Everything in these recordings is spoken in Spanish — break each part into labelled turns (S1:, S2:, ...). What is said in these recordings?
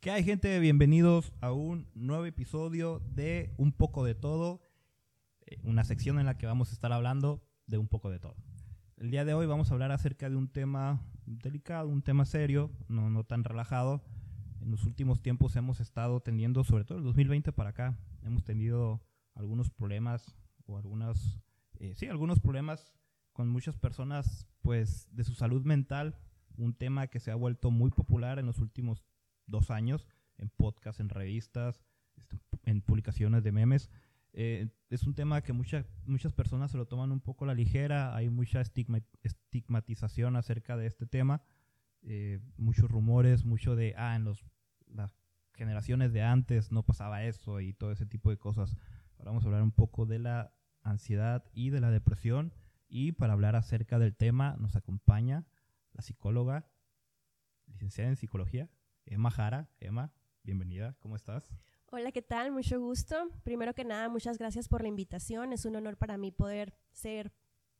S1: ¿Qué hay gente? Bienvenidos a un nuevo episodio de Un poco de todo, eh, una sección en la que vamos a estar hablando de un poco de todo. El día de hoy vamos a hablar acerca de un tema delicado, un tema serio, no, tan relajado. En los últimos tiempos hemos estado teniendo, sobre todo el 2020 para acá, hemos tenido algunos problemas o algunas, eh, sí, algunos problemas con muchas personas, pues, de su salud mental, un tema que se ha vuelto muy popular en los últimos dos años, en podcasts, en revistas, este, en publicaciones de memes. Eh, es un tema que muchas muchas personas se lo toman un poco a la ligera, hay mucha estigmatización acerca de este tema, eh, muchos rumores, mucho de, ah, en los, las generaciones de antes no pasaba eso y todo ese tipo de cosas. Ahora vamos a hablar un poco de la ansiedad y de la depresión y para hablar acerca del tema nos acompaña la psicóloga, licenciada en psicología, Emma Jara. Emma, bienvenida, ¿cómo estás?
S2: Hola, ¿qué tal? Mucho gusto. Primero que nada, muchas gracias por la invitación. Es un honor para mí poder ser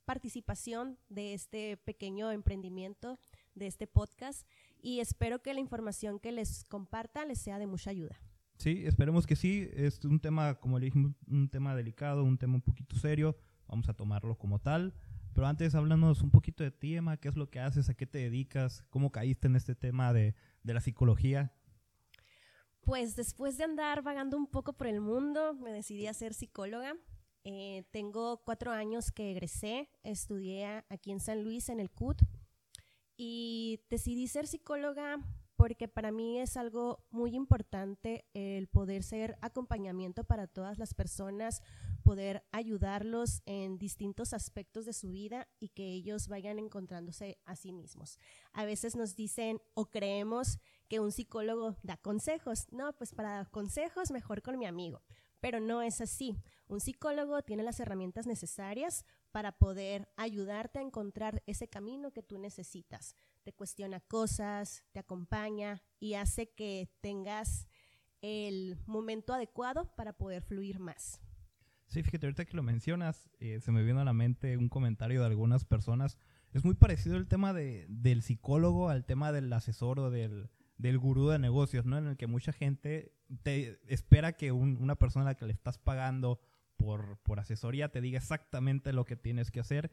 S2: participación de este pequeño emprendimiento, de este podcast, y espero que la información que les comparta les sea de mucha ayuda.
S1: Sí, esperemos que sí. Es un tema, como le dije, un tema delicado, un tema un poquito serio. Vamos a tomarlo como tal. Pero antes, háblanos un poquito de ti, Emma. ¿Qué es lo que haces? ¿A qué te dedicas? ¿Cómo caíste en este tema de, de la psicología?
S2: Pues después de andar vagando un poco por el mundo, me decidí a ser psicóloga. Eh, tengo cuatro años que egresé, estudié aquí en San Luis, en el CUT, y decidí ser psicóloga porque para mí es algo muy importante el poder ser acompañamiento para todas las personas, poder ayudarlos en distintos aspectos de su vida y que ellos vayan encontrándose a sí mismos. A veces nos dicen o creemos que un psicólogo da consejos. No, pues para dar consejos mejor con mi amigo. Pero no es así. Un psicólogo tiene las herramientas necesarias para poder ayudarte a encontrar ese camino que tú necesitas te cuestiona cosas, te acompaña y hace que tengas el momento adecuado para poder fluir más.
S1: Sí, fíjate, ahorita que lo mencionas, eh, se me vino a la mente un comentario de algunas personas. Es muy parecido el tema de, del psicólogo al tema del asesor o del, del gurú de negocios, ¿no? En el que mucha gente te espera que una persona a la que le estás pagando por, por asesoría te diga exactamente lo que tienes que hacer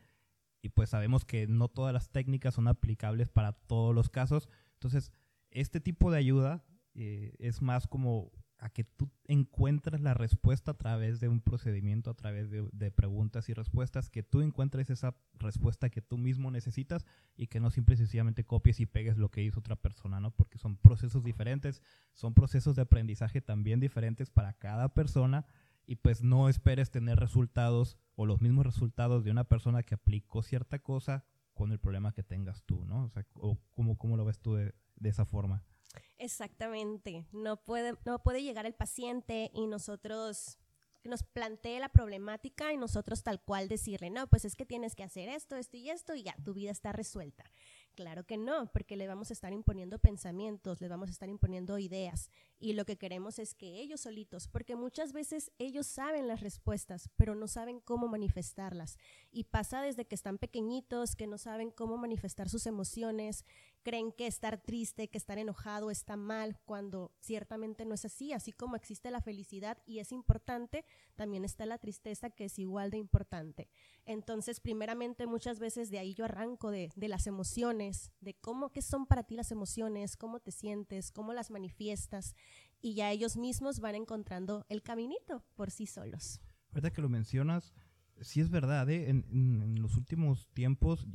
S1: y pues sabemos que no todas las técnicas son aplicables para todos los casos. Entonces, este tipo de ayuda eh, es más como a que tú encuentres la respuesta a través de un procedimiento, a través de, preguntas y respuestas, que tú encuentres esa respuesta que tú mismo necesitas y que no simple y sencillamente copies y pegues lo que hizo otra persona, ¿no? Porque son procesos diferentes, son procesos de aprendizaje también diferentes para cada persona y pues no esperes tener resultados o los mismos resultados de una persona que aplicó cierta cosa con el problema que tengas tú, ¿no? O sea, o ¿cómo, cómo lo ves tú de, de esa forma?
S2: Exactamente. No puede, no puede llegar el paciente y nosotros nos plantee la problemática y nosotros tal cual decirle, no, pues es que tienes que hacer esto, esto y esto y ya, tu vida está resuelta. Claro que no, porque le vamos a estar imponiendo pensamientos, le vamos a estar imponiendo ideas y lo que queremos es que ellos solitos, porque muchas veces ellos saben las respuestas, pero no saben cómo manifestarlas. Y pasa desde que están pequeñitos, que no saben cómo manifestar sus emociones, creen que estar triste, que estar enojado está mal, cuando ciertamente no es así. Así como existe la felicidad y es importante, también está la tristeza que es igual de importante. Entonces, primeramente, muchas veces de ahí yo arranco de, de las emociones de cómo, qué son para ti las emociones, cómo te sientes, cómo las manifiestas, y ya ellos mismos van encontrando el caminito por sí solos.
S1: Ahorita que lo mencionas, sí es verdad, ¿eh? en, los últimos tiempos,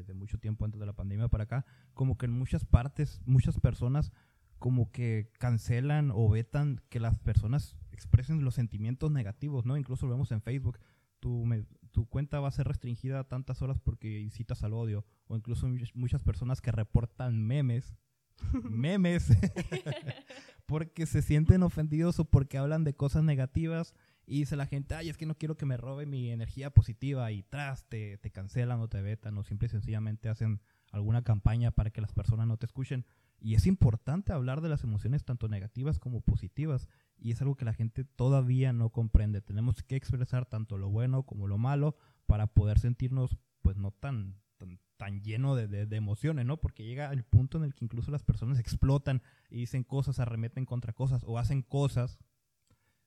S1: desde mucho tiempo antes de la pandemia para acá, como que en muchas partes, muchas personas como que cancelan o vetan que las personas expresen los sentimientos negativos, ¿no? Incluso lo vemos en Facebook. Tú me, tu cuenta va a ser restringida tantas horas porque incitas al odio. O incluso muchas personas que reportan memes. memes. porque se sienten ofendidos o porque hablan de cosas negativas. Y dice la gente, ay, es que no quiero que me robe mi energía positiva. Y tras, te, cancelan o te vetan. O simple y sencillamente hacen alguna campaña para que las personas no te escuchen. Y es importante hablar de las emociones tanto negativas como positivas y es algo que la gente todavía no comprende. Tenemos que expresar tanto lo bueno como lo malo para poder sentirnos pues no tan tan, lleno de, de, emociones, ¿no? Porque llega el punto en el que incluso las personas explotan y dicen cosas, arremeten contra cosas o hacen cosas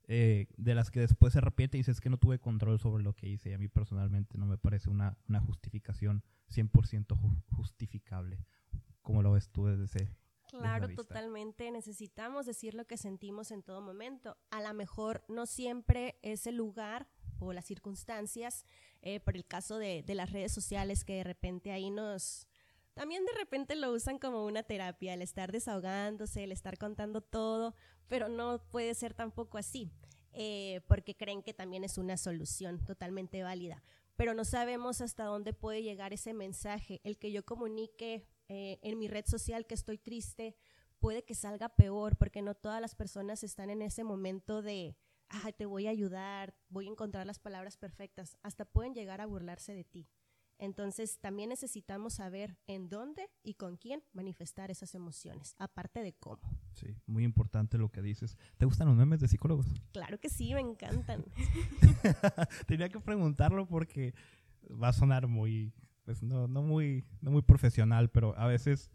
S1: eh, de las que después se arrepiente y dices que no tuve control sobre lo que hice. Y a mí personalmente no me parece una, una justificación 100% justificable. ¿Cómo lo ves tú desde ese
S2: Claro, totalmente. Necesitamos decir lo que sentimos en todo momento. A lo mejor no siempre es el lugar o las circunstancias, eh, por el caso de, de, las redes sociales que de repente ahí nos... También de repente lo usan como una terapia, el estar desahogándose, el estar contando todo, pero no puede ser tampoco así, eh, porque creen que también es una solución totalmente válida. Pero no sabemos hasta dónde puede llegar ese mensaje, el que yo comunique eh, en mi red social que estoy triste, puede que salga peor, porque no todas las personas están en ese momento de, te voy a ayudar, voy a encontrar las palabras perfectas, hasta pueden llegar a burlarse de ti. Entonces también necesitamos saber en dónde y con quién manifestar esas emociones, aparte de cómo.
S1: Sí, muy importante lo que dices. ¿Te gustan los memes de psicólogos?
S2: Claro que sí, me encantan.
S1: Tenía que preguntarlo porque va a sonar muy, pues no, no, muy, no muy profesional, pero a veces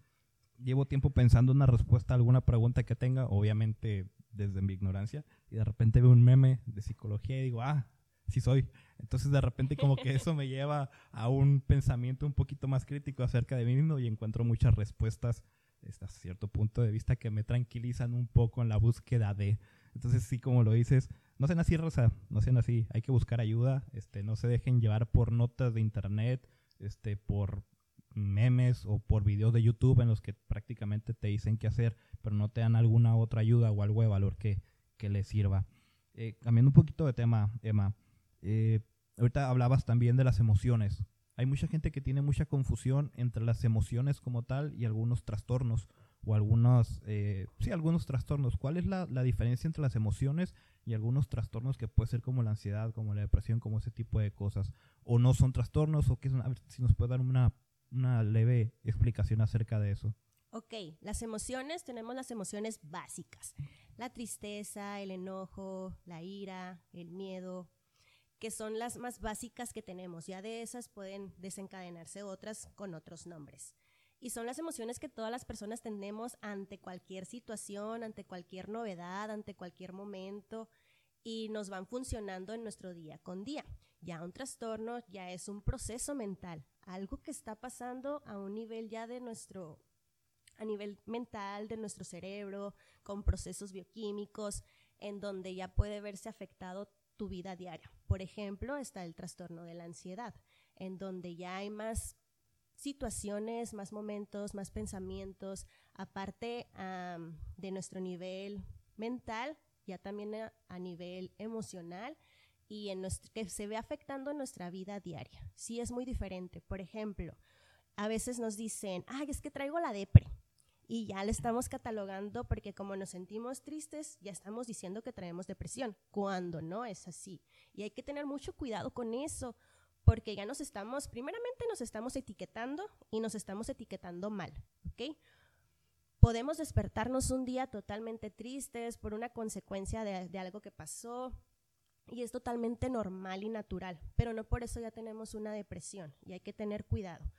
S1: llevo tiempo pensando una respuesta a alguna pregunta que tenga, obviamente desde mi ignorancia, y de repente veo un meme de psicología y digo, ah, sí soy. Entonces de repente como que eso me lleva a un pensamiento un poquito más crítico acerca de mí mismo y encuentro muchas respuestas hasta cierto punto de vista que me tranquilizan un poco en la búsqueda de. Entonces sí, como lo dices, no sean así, Rosa, no sean así, hay que buscar ayuda, este, no se dejen llevar por notas de internet, este, por memes o por videos de YouTube en los que prácticamente te dicen qué hacer, pero no te dan alguna otra ayuda o algo de valor que, que les sirva. Eh, cambiando un poquito de tema, Emma, eh, ahorita hablabas también de las emociones. Hay mucha gente que tiene mucha confusión entre las emociones como tal y algunos trastornos o algunos, eh, sí, algunos trastornos. ¿Cuál es la, la, diferencia entre las emociones y algunos trastornos que puede ser como la ansiedad, como la depresión, como ese tipo de cosas? ¿O no son trastornos? ¿O qué son? A ver si nos puede dar una, una leve explicación acerca de eso.
S2: Ok, las emociones, tenemos las emociones básicas. La tristeza, el enojo, la ira, el miedo, que son las más básicas que tenemos. Ya de esas pueden desencadenarse otras con otros nombres. Y son las emociones que todas las personas tenemos ante cualquier situación, ante cualquier novedad, ante cualquier momento y nos van funcionando en nuestro día con día. Ya un trastorno ya es un proceso mental, algo que está pasando a un nivel ya de nuestro, a nivel mental de nuestro cerebro, con procesos bioquímicos, en donde ya puede verse afectado tu vida diaria. Por ejemplo, está el trastorno de la ansiedad, en donde ya hay más situaciones, más momentos, más pensamientos, aparte de nuestro nivel mental, ya también a, nivel emocional y en nuestro, que se ve afectando en nuestra vida diaria. Sí es muy diferente. Por ejemplo, a veces nos dicen, ay, es que traigo la depre y ya le estamos catalogando porque como nos sentimos tristes, ya estamos diciendo que traemos depresión, cuando no es así. Y hay que tener mucho cuidado con eso, porque ya nos estamos, primeramente nos estamos etiquetando y nos estamos etiquetando mal, ¿ok? Podemos despertarnos un día totalmente tristes por una consecuencia de, de algo que pasó, y es totalmente normal y natural, pero no por eso ya tenemos una depresión y hay que tener cuidado.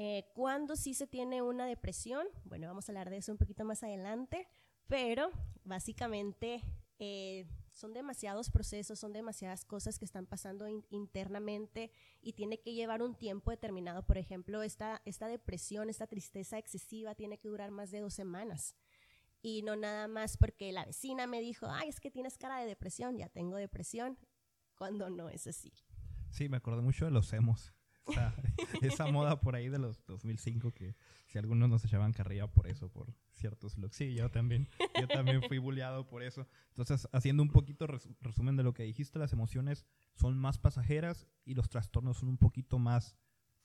S2: Eh, ¿Cuándo sí se tiene una depresión? Bueno, vamos a hablar de eso un poquito más adelante, pero básicamente eh, son demasiados procesos, son demasiadas cosas que están pasando internamente y tiene que llevar un tiempo determinado. Por ejemplo, esta, esta depresión, esta tristeza excesiva tiene que durar más de dos semanas. Y no nada más porque la vecina me dijo, ay, es que tienes cara de depresión, ya tengo depresión, cuando no es así.
S1: Sí, me acuerdo mucho de los hemos esa moda por ahí de los 2005 que si algunos nos echaban carrilla por eso, por ciertos looks. Sí, yo también, yo también fui bulleado por eso. Entonces, haciendo un poquito resumen de lo que dijiste, las emociones son más pasajeras y los trastornos son un poquito más...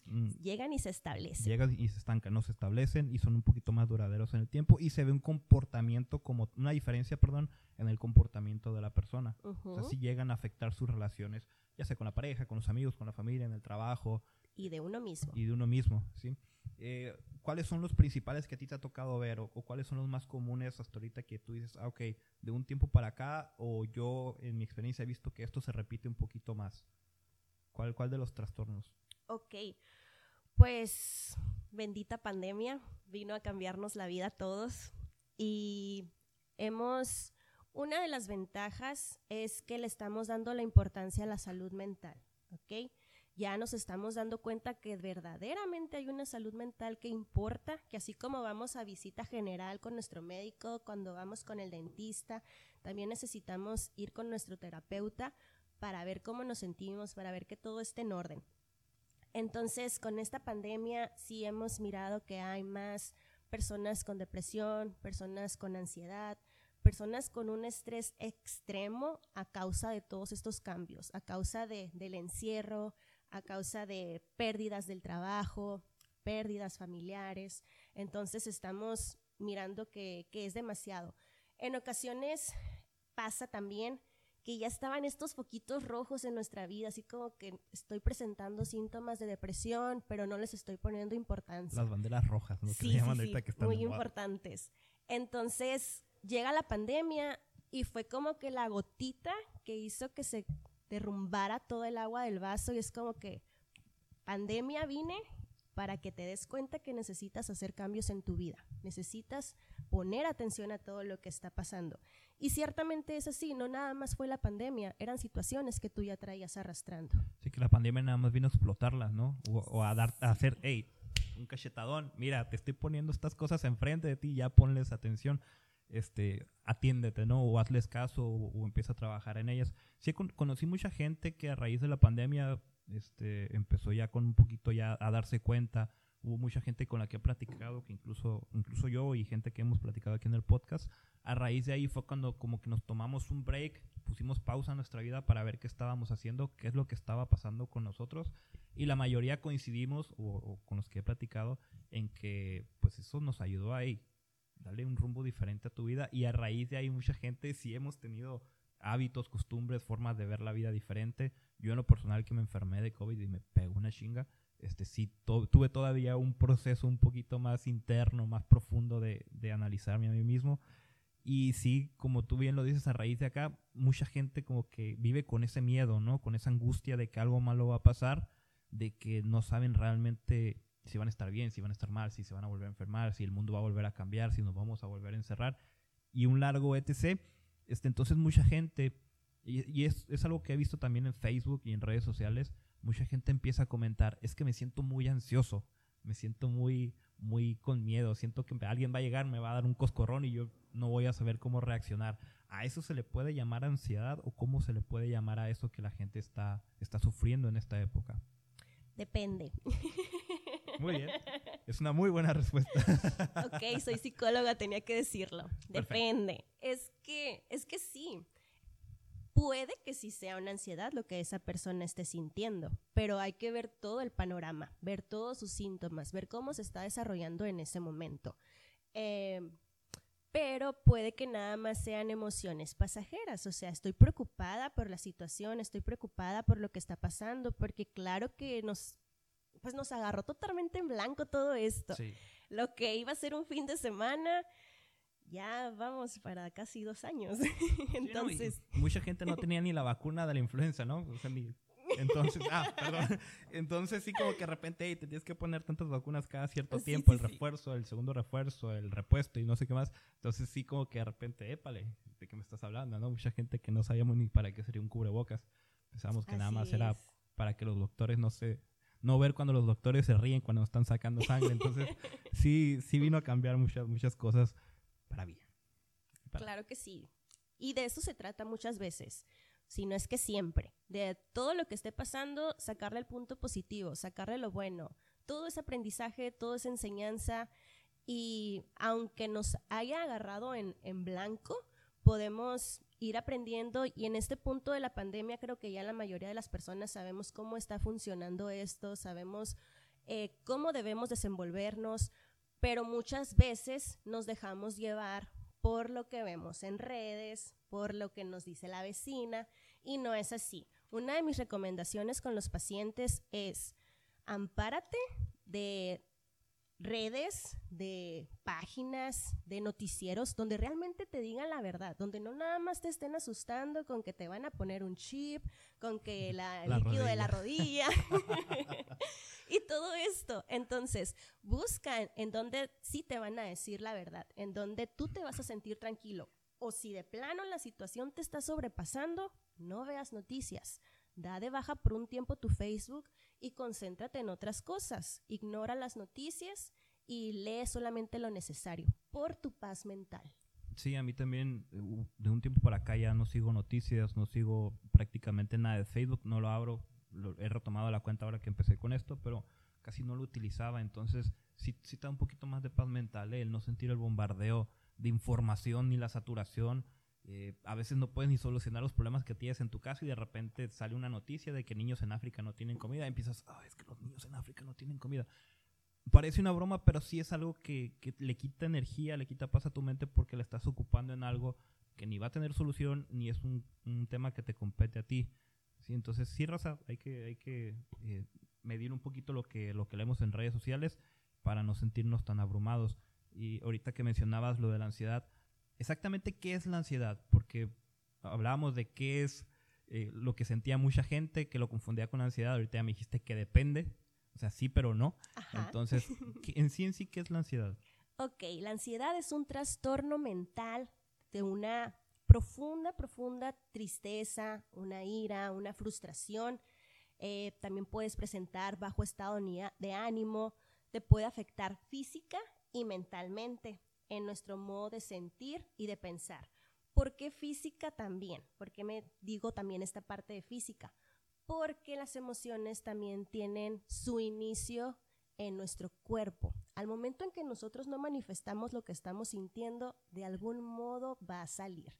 S2: Mm, llegan y se establecen.
S1: Llegan y se estancan, no se establecen y son un poquito más duraderos en el tiempo y se ve un comportamiento como, una diferencia, perdón, en el comportamiento de la persona. O sea, si llegan a afectar sus relaciones ya sea con la pareja, con los amigos, con la familia, en el trabajo.
S2: Y de uno mismo.
S1: Y de uno mismo, ¿sí? Eh, ¿Cuáles son los principales que a ti te ha tocado ver o, cuáles son los más comunes hasta ahorita que tú dices, ah, ok, de un tiempo para acá o yo en mi experiencia he visto que esto se repite un poquito más? ¿Cuál, cuál de los trastornos?
S2: Ok. Pues bendita pandemia vino a cambiarnos la vida a todos y hemos, una de las ventajas es que le estamos dando la importancia a la salud mental, ¿ok? Ya nos estamos dando cuenta que verdaderamente hay una salud mental que importa, que así como vamos a visita general con nuestro médico, cuando vamos con el dentista, también necesitamos ir con nuestro terapeuta para ver cómo nos sentimos, para ver que todo esté en orden. Entonces, con esta pandemia sí hemos mirado que hay más personas con depresión, personas con ansiedad, personas con un estrés extremo a causa de todos estos cambios, a causa de, del encierro, a causa de pérdidas del trabajo, pérdidas familiares. Entonces estamos mirando que es demasiado. En ocasiones pasa también que ya estaban estos foquitos rojos en nuestra vida, así como que estoy presentando síntomas de depresión, pero no les estoy poniendo importancia.
S1: Las banderas rojas, ¿no?
S2: Sí, sí, sí, muy importantes. Entonces, llega la pandemia y fue como que la gotita que hizo que se derrumbara todo el agua del vaso y es como que pandemia vine para que te des cuenta que necesitas hacer cambios en tu vida, necesitas poner atención a todo lo que está pasando. Y ciertamente es así, no nada más fue la pandemia, eran situaciones que tú ya traías arrastrando.
S1: Sí, que la pandemia nada más vino a explotarlas, ¿no? O, a, dar, a hacer, hey, un cachetadón, mira, te estoy poniendo estas cosas enfrente de ti, ya ponles atención, este, atiéndete, ¿no? O hazles caso o, empieza a trabajar en ellas. Sí, conocí mucha gente que a raíz de la pandemia este, empezó ya con un poquito ya a darse cuenta. Hubo mucha gente con la que he platicado, que incluso, incluso yo y gente que hemos platicado aquí en el podcast, a raíz de ahí fue cuando como que nos tomamos un break, pusimos pausa en nuestra vida para ver qué estábamos haciendo, qué es lo que estaba pasando con nosotros. Y la mayoría coincidimos, o, con los que he platicado, en que pues eso nos ayudó a darle un rumbo diferente a tu vida. Y a raíz de ahí mucha gente sí hemos tenido hábitos, costumbres, formas de ver la vida diferente. Yo en lo personal que me enfermé de COVID y me pegó una chinga, este sí tuve todavía un proceso un poquito más interno, más profundo de, analizarme a mí mismo. Y sí, como tú bien lo dices, a raíz de acá, mucha gente como que vive con ese miedo, ¿no? Con esa angustia de que algo malo va a pasar, de que no saben realmente si van a estar bien, si van a estar mal, si se van a volver a enfermar, si el mundo va a volver a cambiar, si nos vamos a volver a encerrar. Y un largo etc. Este, entonces mucha gente, y, es, es algo que he visto también en Facebook y en redes sociales, mucha gente empieza a comentar, es que me siento muy ansioso, me siento muy, muy con miedo, siento que alguien va a llegar, me va a dar un coscorrón y yo no voy a saber cómo reaccionar. ¿A eso se le puede llamar ansiedad o cómo se le puede llamar a eso que la gente está, está sufriendo en esta época?
S2: Depende.
S1: Muy bien. Es una muy buena respuesta.
S2: ok, soy psicóloga, tenía que decirlo. Depende. Es que, es que sí. Puede que sí sea una ansiedad lo que esa persona esté sintiendo, pero hay que ver todo el panorama, ver todos sus síntomas, ver cómo se está desarrollando en ese momento. Eh, pero puede que nada más sean emociones pasajeras, o sea, estoy preocupada por la situación, estoy preocupada por lo que está pasando, porque claro que nos, pues nos agarró totalmente en blanco todo esto. Lo que iba a ser un fin de semana, ya vamos para casi dos años. Entonces.
S1: mucha gente no tenía ni la vacuna de la influenza, ¿no? O sea, ni entonces, ah, perdón. Entonces sí como que de repente te tienes que poner tantas vacunas cada cierto tiempo, el refuerzo, el segundo refuerzo, el repuesto y no sé qué más. Entonces sí como que de repente, épale, ¿de qué me estás hablando? ¿no? Mucha gente que no sabíamos ni para qué sería un cubrebocas. Pensábamos que nada más era para que los doctores no se... No ver cuando los doctores se ríen cuando están sacando sangre. Entonces sí, sí vino a cambiar muchas, muchas cosas para bien.
S2: Claro que sí. Y de eso se trata muchas veces si no es que siempre. De todo lo que esté pasando, sacarle el punto positivo, sacarle lo bueno. Todo es aprendizaje, todo es enseñanza y aunque nos haya agarrado en, en blanco, podemos ir aprendiendo y en este punto de la pandemia creo que ya la mayoría de las personas sabemos cómo está funcionando esto, sabemos eh, cómo debemos desenvolvernos, pero muchas veces nos dejamos llevar por lo que vemos en redes, por lo que nos dice la vecina, y no es así. Una de mis recomendaciones con los pacientes es ampárate de redes, de páginas, de noticieros donde realmente te digan la verdad, donde no nada más te estén asustando con que te van a poner un chip, con que la, el líquido de la rodilla. y todo esto. Entonces, busca en donde sí te van a decir la verdad, en donde tú te vas a sentir tranquilo. O si de plano la situación te está sobrepasando, no veas noticias. Da de baja por un tiempo tu Facebook y concéntrate en otras cosas. Ignora las noticias y lee solamente lo necesario por tu paz mental.
S1: Sí, a mí también eh, de un tiempo para acá ya no sigo noticias, no sigo prácticamente nada de Facebook, no lo abro, he retomado la cuenta ahora que empecé con esto, pero casi no lo utilizaba, entonces sí, sí está un poquito más de paz mental, ¿eh? el no sentir el bombardeo de información ni la saturación. Eh, a veces no puedes ni solucionar los problemas que tienes en tu casa y de repente sale una noticia de que niños en África no tienen comida y empiezas, ah, es que los niños en África no tienen comida parece una broma, pero sí es algo que, le quita energía, le quita paz a tu mente porque le estás ocupando en algo que ni va a tener solución, ni es un, tema que te compete a ti. ¿Sí? Entonces, sí, Raza, hay que, hay que eh, medir un poquito lo que, lo que leemos en redes sociales para no sentirnos tan abrumados. Y ahorita que mencionabas lo de la ansiedad, exactamente qué es la ansiedad, porque hablábamos de qué es eh, lo que sentía mucha gente, que lo confundía con ansiedad, ahorita ya me dijiste que depende, o sea, sí, pero no. Entonces, en sí en sí, ¿qué es la ansiedad?
S2: Ok, la ansiedad es un trastorno mental de una profunda, profunda tristeza, una ira, una frustración. Eh, también puedes presentar bajo estado de ánimo, te puede afectar física y mentalmente en nuestro modo de sentir y de pensar. ¿Por qué física también? ¿Por qué me digo también esta parte de física? porque las emociones también tienen su inicio en nuestro cuerpo. Al momento en que nosotros no manifestamos lo que estamos sintiendo, de algún modo va a salir.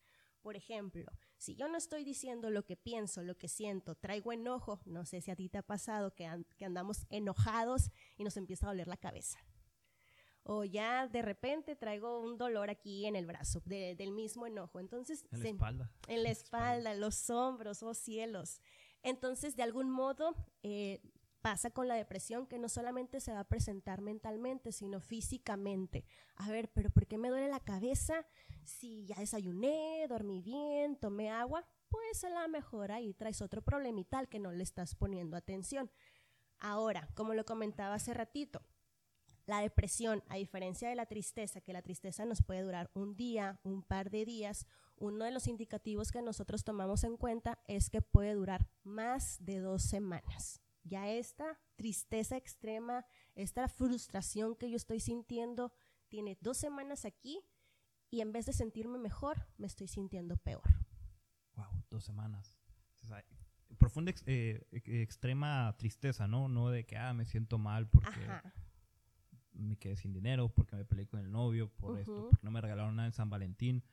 S2: Por ejemplo, si yo no estoy diciendo lo que pienso, lo que siento, traigo enojo, no sé si a ti te ha pasado que, andamos enojados y nos empieza a doler la cabeza. O ya de repente traigo un dolor aquí en el brazo del mismo enojo. Entonces,
S1: en la espalda.
S2: En la espalda, los hombros, oh cielos. Entonces, de algún modo, eh, pasa con la depresión que no solamente se va a presentar mentalmente, sino físicamente. A ver, pero ¿por qué me duele la cabeza si ya desayuné, dormí bien, tomé agua? Pues a la mejor ahí traes otro problemita al que no le estás poniendo atención. Ahora, como lo comentaba hace ratito, la depresión, a diferencia de la tristeza, que la tristeza nos puede durar un día, un par de días, uno de los indicativos que nosotros tomamos en cuenta es que puede durar más de dos semanas. Ya esta tristeza extrema, esta frustración que yo estoy sintiendo, tiene dos semanas aquí y en vez de sentirme mejor, me estoy sintiendo peor.
S1: Wow, dos semanas. profunda eh, extrema tristeza, ¿no? No de que, ah, me siento mal porque me quedé sin dinero, porque me peleé con el novio, por esto, porque no me regalaron nada en San Valentín.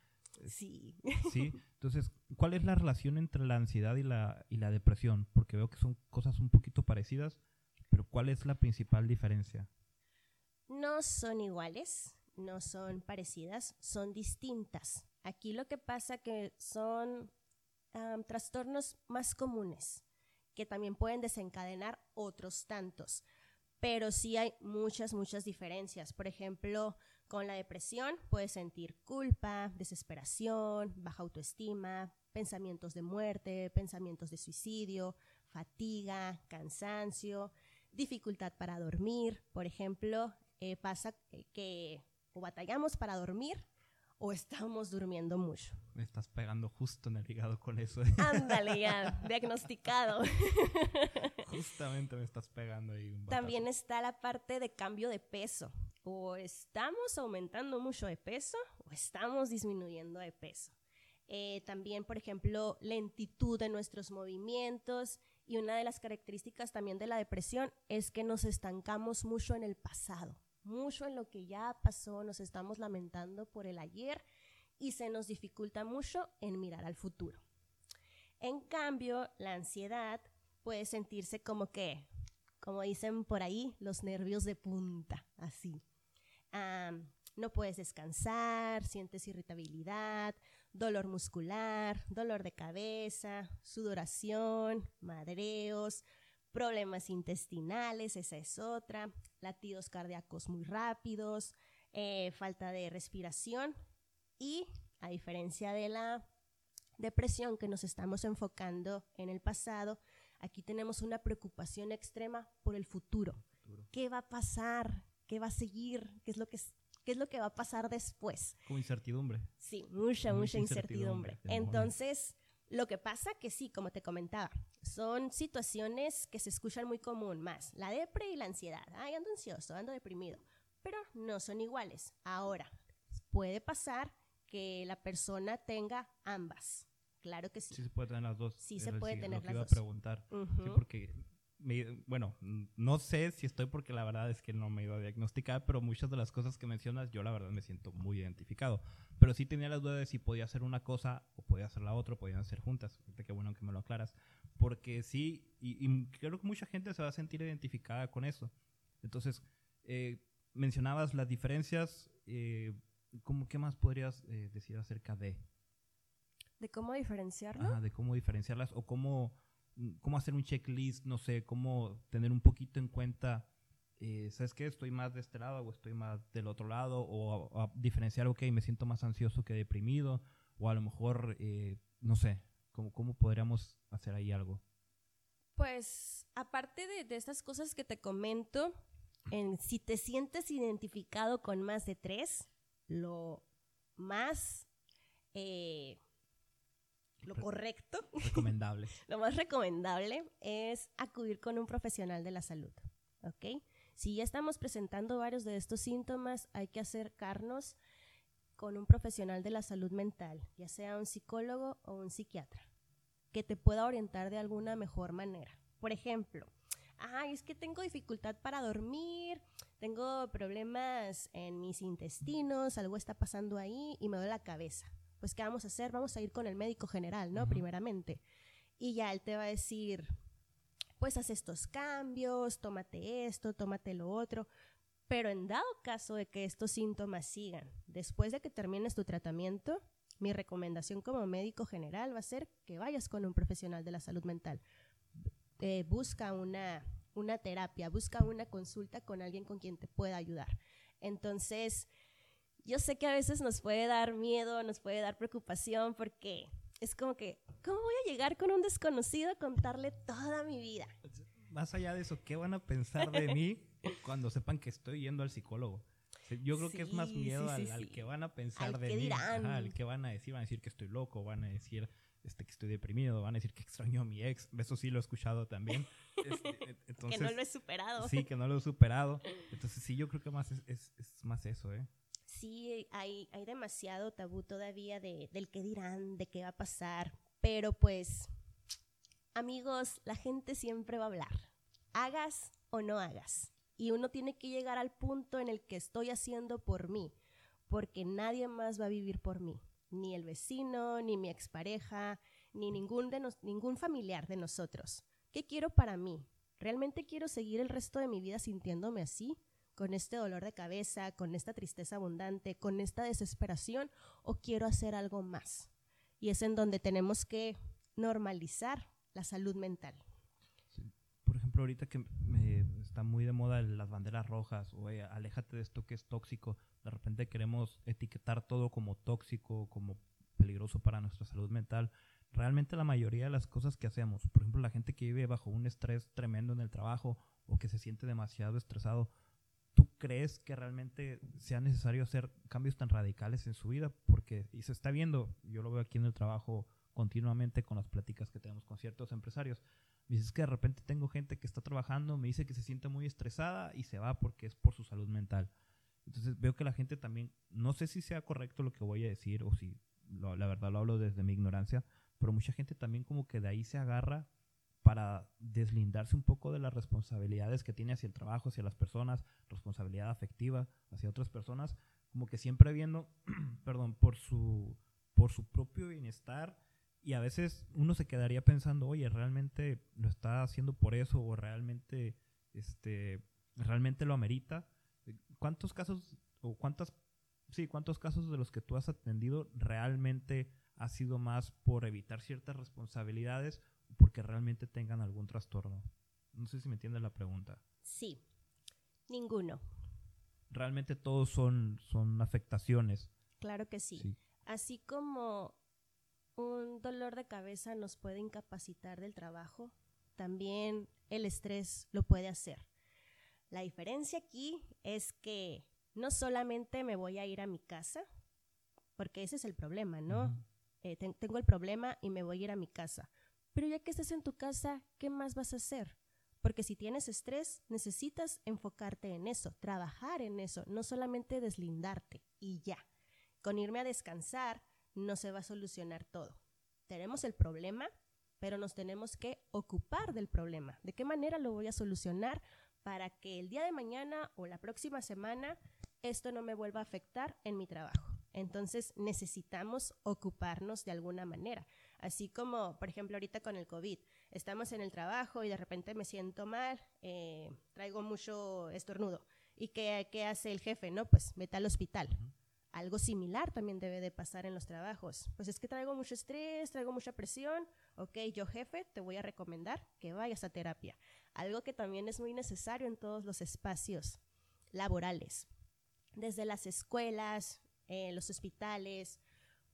S2: Sí.
S1: Sí. Entonces, ¿cuál es la relación entre la ansiedad y la, y la depresión? Porque veo que son cosas un poquito parecidas, pero ¿cuál es la principal diferencia?
S2: No son iguales, no son parecidas, son distintas. Aquí lo que pasa que son trastornos más comunes que también pueden desencadenar otros tantos pero sí hay muchas, muchas diferencias. Por ejemplo, con la depresión puedes sentir culpa, desesperación, baja autoestima, pensamientos de muerte, pensamientos de suicidio, fatiga, cansancio, dificultad para dormir. Por ejemplo, eh, pasa que o batallamos para dormir o estamos durmiendo mucho.
S1: Me estás pegando justo en el hígado con eso.
S2: Ándale, ya, diagnosticado.
S1: Justamente me estás pegando ahí. Un
S2: También está la parte de cambio de peso. O estamos aumentando mucho de peso o estamos disminuyendo de peso. Eh, también, por ejemplo, lentitud de nuestros movimientos. Y una de las características también de la depresión es que nos estancamos mucho en el pasado mucho en lo que ya pasó, nos estamos lamentando por el ayer y se nos dificulta mucho en mirar al futuro. En cambio, la ansiedad puede sentirse como que, como dicen por ahí, los nervios de punta, así. No puedes descansar, sientes irritabilidad, dolor muscular, dolor de cabeza, sudoración, madreos, problemas intestinales, esa es otra, latidos cardíacos muy rápidos, eh, falta de respiración y a diferencia de la depresión que nos estamos enfocando en el pasado, Aquí tenemos una preocupación extrema por el futuro. ¿Qué va a pasar? ¿Qué va a seguir? ¿Qué es lo que, qué es lo que va a pasar después?
S1: Como incertidumbre.
S2: Sí, mucha, mucha, incertidumbre. Entonces, lo que pasa que sí, como te comentaba, son situaciones que se escuchan muy común, más la depre y la ansiedad. Ay, ando ansioso, ando deprimido, pero no son iguales. Ahora, puede pasar que la persona tenga ambas. Claro que sí.
S1: Sí se puede tener las dos.
S2: Sí se puede tener las
S1: iba
S2: dos.
S1: a preguntar. Sí, porque, bueno, no sé si estoy porque la verdad es que no me iba a diagnosticar, pero muchas de las cosas que mencionas yo la verdad me siento muy identificado. Pero sí tenía las dudas de si podía hacer una cosa o podía hacer la otra, o podían ser juntas. Qué bueno que me lo aclaras. Porque sí, y, creo que mucha gente se va a sentir identificada con eso. Entonces, eh, mencionabas las diferencias. Eh, ¿cómo, ¿Qué más podrías eh, decir acerca de?
S2: ¿De cómo diferenciarlo?
S1: de cómo diferenciarlas o cómo, cómo hacer un checklist, no sé, cómo tener un poquito en cuenta, eh, ¿sabes qué? Estoy más de este lado o estoy más del otro lado o diferenciar, ok, me siento más ansioso que deprimido o a lo mejor, eh, no sé, ¿cómo, ¿cómo podríamos hacer ahí algo?
S2: Pues aparte de, de estas cosas que te comento, en, si te sientes identificado con más de tres, lo más... Eh, lo correcto,
S1: recomendable.
S2: lo más recomendable es acudir con un profesional de la salud, ¿ok? Si ya estamos presentando varios de estos síntomas, hay que acercarnos con un profesional de la salud mental, ya sea un psicólogo o un psiquiatra, que te pueda orientar de alguna mejor manera. Por ejemplo, ay, es que tengo dificultad para dormir, tengo problemas en mis intestinos, algo está pasando ahí y me duele la cabeza pues ¿qué vamos a hacer? Vamos a ir con el médico general, ¿no? Primeramente. Y ya él te va a decir, pues haz estos cambios, tómate esto, tómate lo otro. Pero en dado caso de que estos síntomas sigan, después de que termines tu tratamiento, mi recomendación como médico general va a ser que vayas con un profesional de la salud mental. Eh, busca una, una terapia, busca una consulta con alguien con quien te pueda ayudar. Entonces, yo sé que a veces nos puede dar miedo, nos puede dar preocupación porque es como que, ¿cómo voy a llegar con un desconocido a contarle toda mi vida?
S1: Más allá de eso, ¿qué van a pensar de mí cuando sepan que estoy yendo al psicólogo? Yo creo que es más miedo al, que van a pensar de mí, al que van a decir, van a decir que estoy loco, van a decir este, que estoy deprimido, van a decir que extraño a mi ex, eso sí lo he escuchado también.
S2: Este, que no lo he superado.
S1: Sí, que no lo he superado. Entonces sí, yo creo que más es, es, es más eso, ¿eh?
S2: Sí hay, hay demasiado tabú todavía de, del qué dirán, de qué va a pasar, pero pues, amigos, la gente siempre va a hablar, hagas o no hagas. Y uno tiene que llegar al punto en el que estoy haciendo por mí, porque nadie más va a vivir por mí, ni el vecino, ni mi expareja, ni ningún, de ningún familiar de nosotros. ¿Qué quiero para mí? ¿Realmente quiero seguir el resto de mi vida sintiéndome así? Con este dolor de cabeza, con esta tristeza abundante, con esta desesperación o quiero hacer algo más. Y es en donde tenemos que normalizar la salud mental.
S1: Por ejemplo, ahorita que me, está muy de moda las banderas rojas o aléjate de esto que es tóxico, de repente queremos etiquetar todo como tóxico, como peligroso para nuestra salud mental. Realmente la mayoría de las cosas que hacemos, por ejemplo, la gente que vive bajo un estrés tremendo en el trabajo o que se siente demasiado estresado, ¿tú crees que realmente sea necesario hacer cambios tan radicales en su vida? Porque, y se está viendo, yo lo veo aquí en el trabajo continuamente con las pláticas que tenemos con ciertos empresarios. Dices que de repente tengo gente que está trabajando, me dice que se siente muy estresada y se va porque es por su salud mental. Entonces veo que la gente también, no sé si sea correcto lo que voy a decir o si la verdad lo hablo desde mi ignorancia, pero mucha gente también como que de ahí se agarra para deslindarse un poco de las responsabilidades que tiene hacia el trabajo, hacia las personas, responsabilidad afectiva hacia otras personas, como que siempre viendo, perdón, por su, por su propio bienestar y a veces uno se quedaría pensando, oye, ¿realmente lo está haciendo por eso o realmente, este, realmente lo amerita? ¿Cuántos casos o cuántas, sí, cuántos casos de los que tú has atendido realmente ha sido más por evitar ciertas responsabilidades porque realmente tengan algún trastorno. No sé si me entiende la pregunta.
S2: Sí, ninguno.
S1: Realmente todos son, son afectaciones.
S2: Claro que sí. Así como un dolor de cabeza nos puede incapacitar del trabajo, también el estrés lo puede hacer. La diferencia aquí es que no solamente me voy a ir a mi casa, porque ese es el problema, ¿no? Eh, tengo el problema y me voy a ir a mi casa. Pero ya que estás en tu casa, ¿qué más vas a hacer? Porque si tienes estrés, necesitas enfocarte en eso, trabajar en eso, no solamente deslindarte y ya. Con irme a descansar no se va a solucionar todo. Tenemos el problema, pero nos tenemos que ocupar del problema. ¿De qué manera lo voy a solucionar para que el día de mañana o la próxima semana esto no me vuelva a afectar en mi trabajo? Entonces necesitamos ocuparnos de alguna manera. Así como, por ejemplo, ahorita con el COVID, estamos en el trabajo y de repente me siento mal, eh, traigo mucho estornudo. ¿Y qué, qué, hace el jefe? No, pues vete al hospital. Algo similar también debe de pasar en los trabajos. Pues es que traigo mucho estrés, traigo mucha presión. Ok, yo jefe, te voy a recomendar que vayas a terapia. Algo que también es muy necesario en todos los espacios laborales. Desde las escuelas, eh, los hospitales,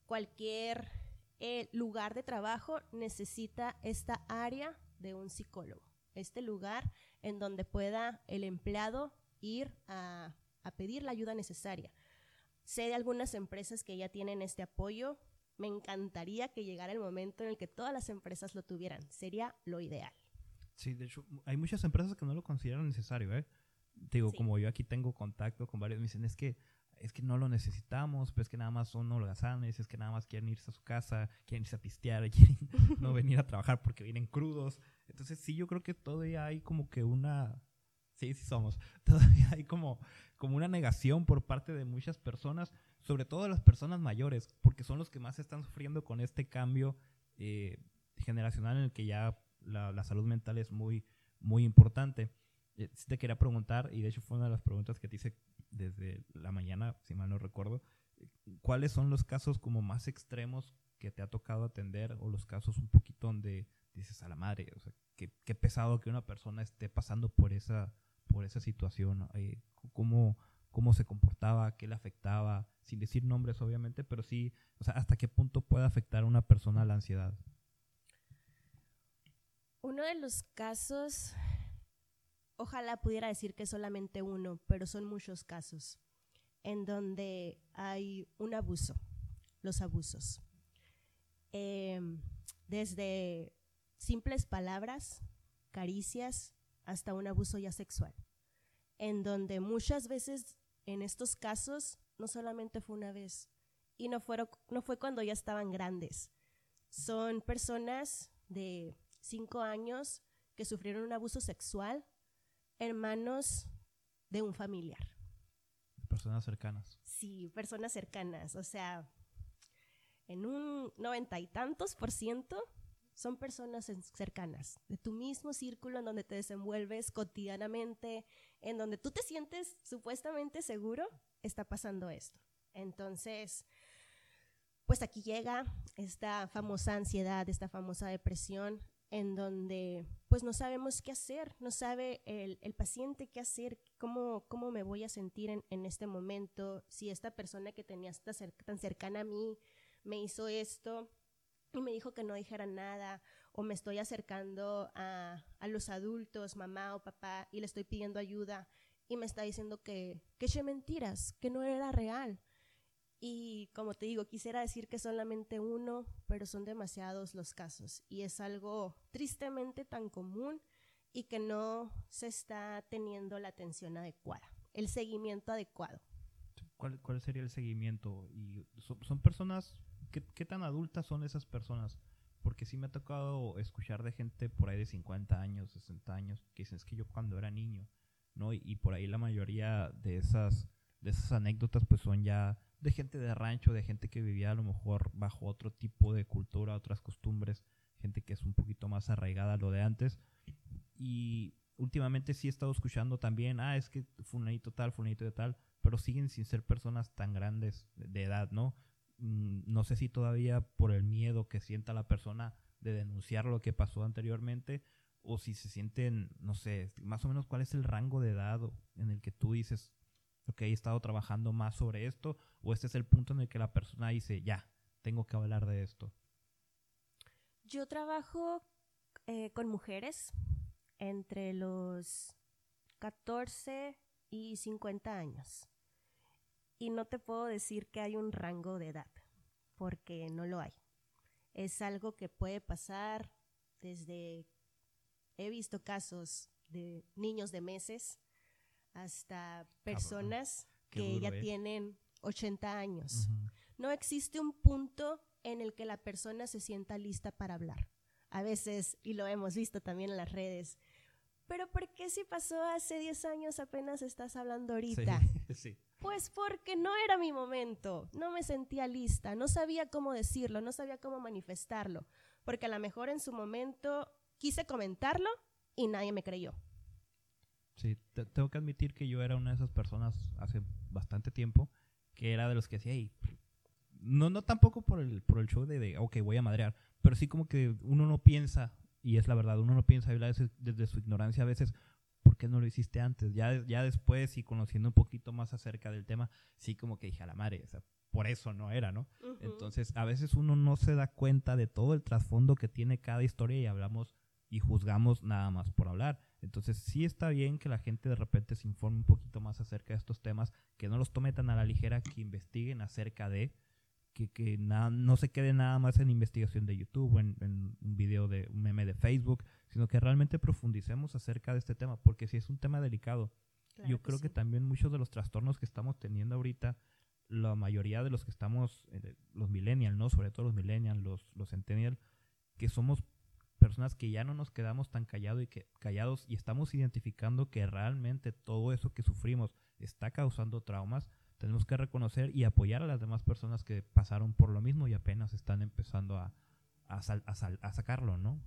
S2: cualquier eh, lugar de trabajo necesita esta área de un psicólogo. Este lugar en donde pueda el empleado ir a, a pedir la ayuda necesaria. Sé de algunas empresas que ya tienen este apoyo. Me encantaría que llegara el momento en el que todas las empresas lo tuvieran. Sería lo ideal.
S1: Sí, de hecho, hay muchas empresas que no lo consideran necesario, ¿eh? Digo, como yo aquí tengo contacto con varios, me dicen, es que es que no lo necesitamos, pues es que nada más son holgazanes, es que nada más quieren irse a su casa, quieren irse a pistear, quieren no venir a trabajar porque vienen crudos. Entonces sí, yo creo que todavía hay como que una... Sí, sí somos. Todavía hay como, como una negación por parte de muchas personas, sobre todo las personas mayores, porque son los que más están sufriendo con este cambio eh, generacional en el que ya la, la salud mental es muy, muy importante. Eh, te quería preguntar, y de hecho fue una de las preguntas que te hice desde la mañana, si mal no recuerdo, ¿cuáles son los casos como más extremos que te ha tocado atender o los casos un poquito donde dices a la madre, o sea, qué, qué pesado que una persona esté pasando por esa, por esa situación, eh, cómo, cómo se comportaba, qué le afectaba, sin decir nombres obviamente, pero sí, o sea, hasta qué punto puede afectar a una persona la ansiedad.
S2: Uno de los casos ojalá pudiera decir que solamente uno, pero son muchos casos en donde hay un abuso, los abusos. Em, desde simples palabras, caricias, hasta un abuso ya sexual, en donde muchas veces en estos casos no solamente fue una vez, y no, fue cuando ya estaban grandes, son personas de cinco años que sufrieron un abuso sexual hermanos de un familiar.
S1: Personas cercanas.
S2: Sí, personas cercanas. O sea, en un noventa y tantos por ciento son personas cercanas, de tu mismo círculo en donde te desenvuelves cotidianamente, en donde tú te sientes supuestamente seguro, está pasando esto. Entonces, pues aquí llega esta famosa ansiedad, esta famosa depresión, en donde pues no sabemos qué hacer, no sabe el, paciente qué hacer, cómo, cómo me voy a sentir en, este momento, si esta persona que tenía tan cercana a mí me hizo esto y me dijo que no dijera nada, o me estoy acercando a, a los adultos, mamá o papá, y le estoy pidiendo ayuda y me está diciendo que, que eché mentiras, que no era real. Y como te digo, quisiera decir que solamente uno, pero son demasiados los casos. Y es algo tristemente tan común y que no se está teniendo la atención adecuada, el seguimiento adecuado.
S1: ¿Cuál, cuál sería el seguimiento? Y son, personas, ¿qué, ¿qué, tan adultas son esas personas? Porque sí me ha tocado escuchar de gente por ahí de 50 años, 60 años, que dicen, es que yo cuando era niño, ¿no? Y, y por ahí la mayoría de esas, de esas anécdotas pues son ya de gente de rancho, de gente que vivía a lo mejor bajo otro tipo de cultura, otras costumbres, gente que es un poquito más arraigada a lo de antes. Y últimamente sí he estado escuchando también, ah, es que fulanito tal, fulanito de tal, pero siguen sin ser personas tan grandes de edad, ¿no? Mm, no sé si todavía por el miedo que sienta la persona de denunciar lo que pasó anteriormente o si se sienten, no sé, más o menos cuál es el rango de edad en el que tú dices, ok, he estado trabajando más sobre esto, o este es el punto en el que la persona dice, ya, tengo que hablar de esto?
S2: Yo trabajo eh, con mujeres entre los 14 y 50 años. Y no te puedo decir que hay un rango de edad, porque no lo hay. Es algo que puede pasar desde, he visto casos de niños de meses hasta personas que ya ¿eh? tienen 80 años. No existe un punto en el que la persona se sienta lista para hablar. A veces, y lo hemos visto también en las redes, pero ¿por qué si pasó hace 10 años apenas estás hablando ahorita? Pues porque no era mi momento, no me sentía lista, no sabía cómo decirlo, no sabía cómo manifestarlo, porque a lo mejor en su momento quise comentarlo y nadie me creyó.
S1: Sí, tengo que admitir que yo era una de esas personas hace bastante tiempo que era de los que decía, no, no tampoco por el, por el show de, de, ok, voy a madrear, pero sí como que uno no piensa, y es la verdad, uno no piensa desde su ignorancia a veces, ¿por qué no lo hiciste antes? Ya, ya después y conociendo un poquito más acerca del tema, sí como que dije a la madre, o sea, por eso no era, ¿no? Entonces, a veces uno no se da cuenta de todo el trasfondo que tiene cada historia y hablamos y juzgamos nada más por hablar. Entonces, sí está bien que la gente de repente se informe un poquito más acerca de estos temas, que no los tome tan a la ligera, que investiguen acerca de, que, que no se quede nada más en investigación de YouTube o en, un video de un meme de Facebook, sino que realmente profundicemos acerca de este tema, porque si es un tema delicado. Yo creo que también muchos de los trastornos que estamos teniendo ahorita, la mayoría de los que estamos, eh, los millennials, ¿no? Sobre todo los millennials, los, los centennials, que somos personas que ya no nos quedamos tan callados y que, callados y estamos identificando que realmente todo eso que sufrimos está causando traumas, tenemos que reconocer y apoyar a las demás personas que pasaron por lo mismo y apenas están empezando a, a, sacarlo, ¿no?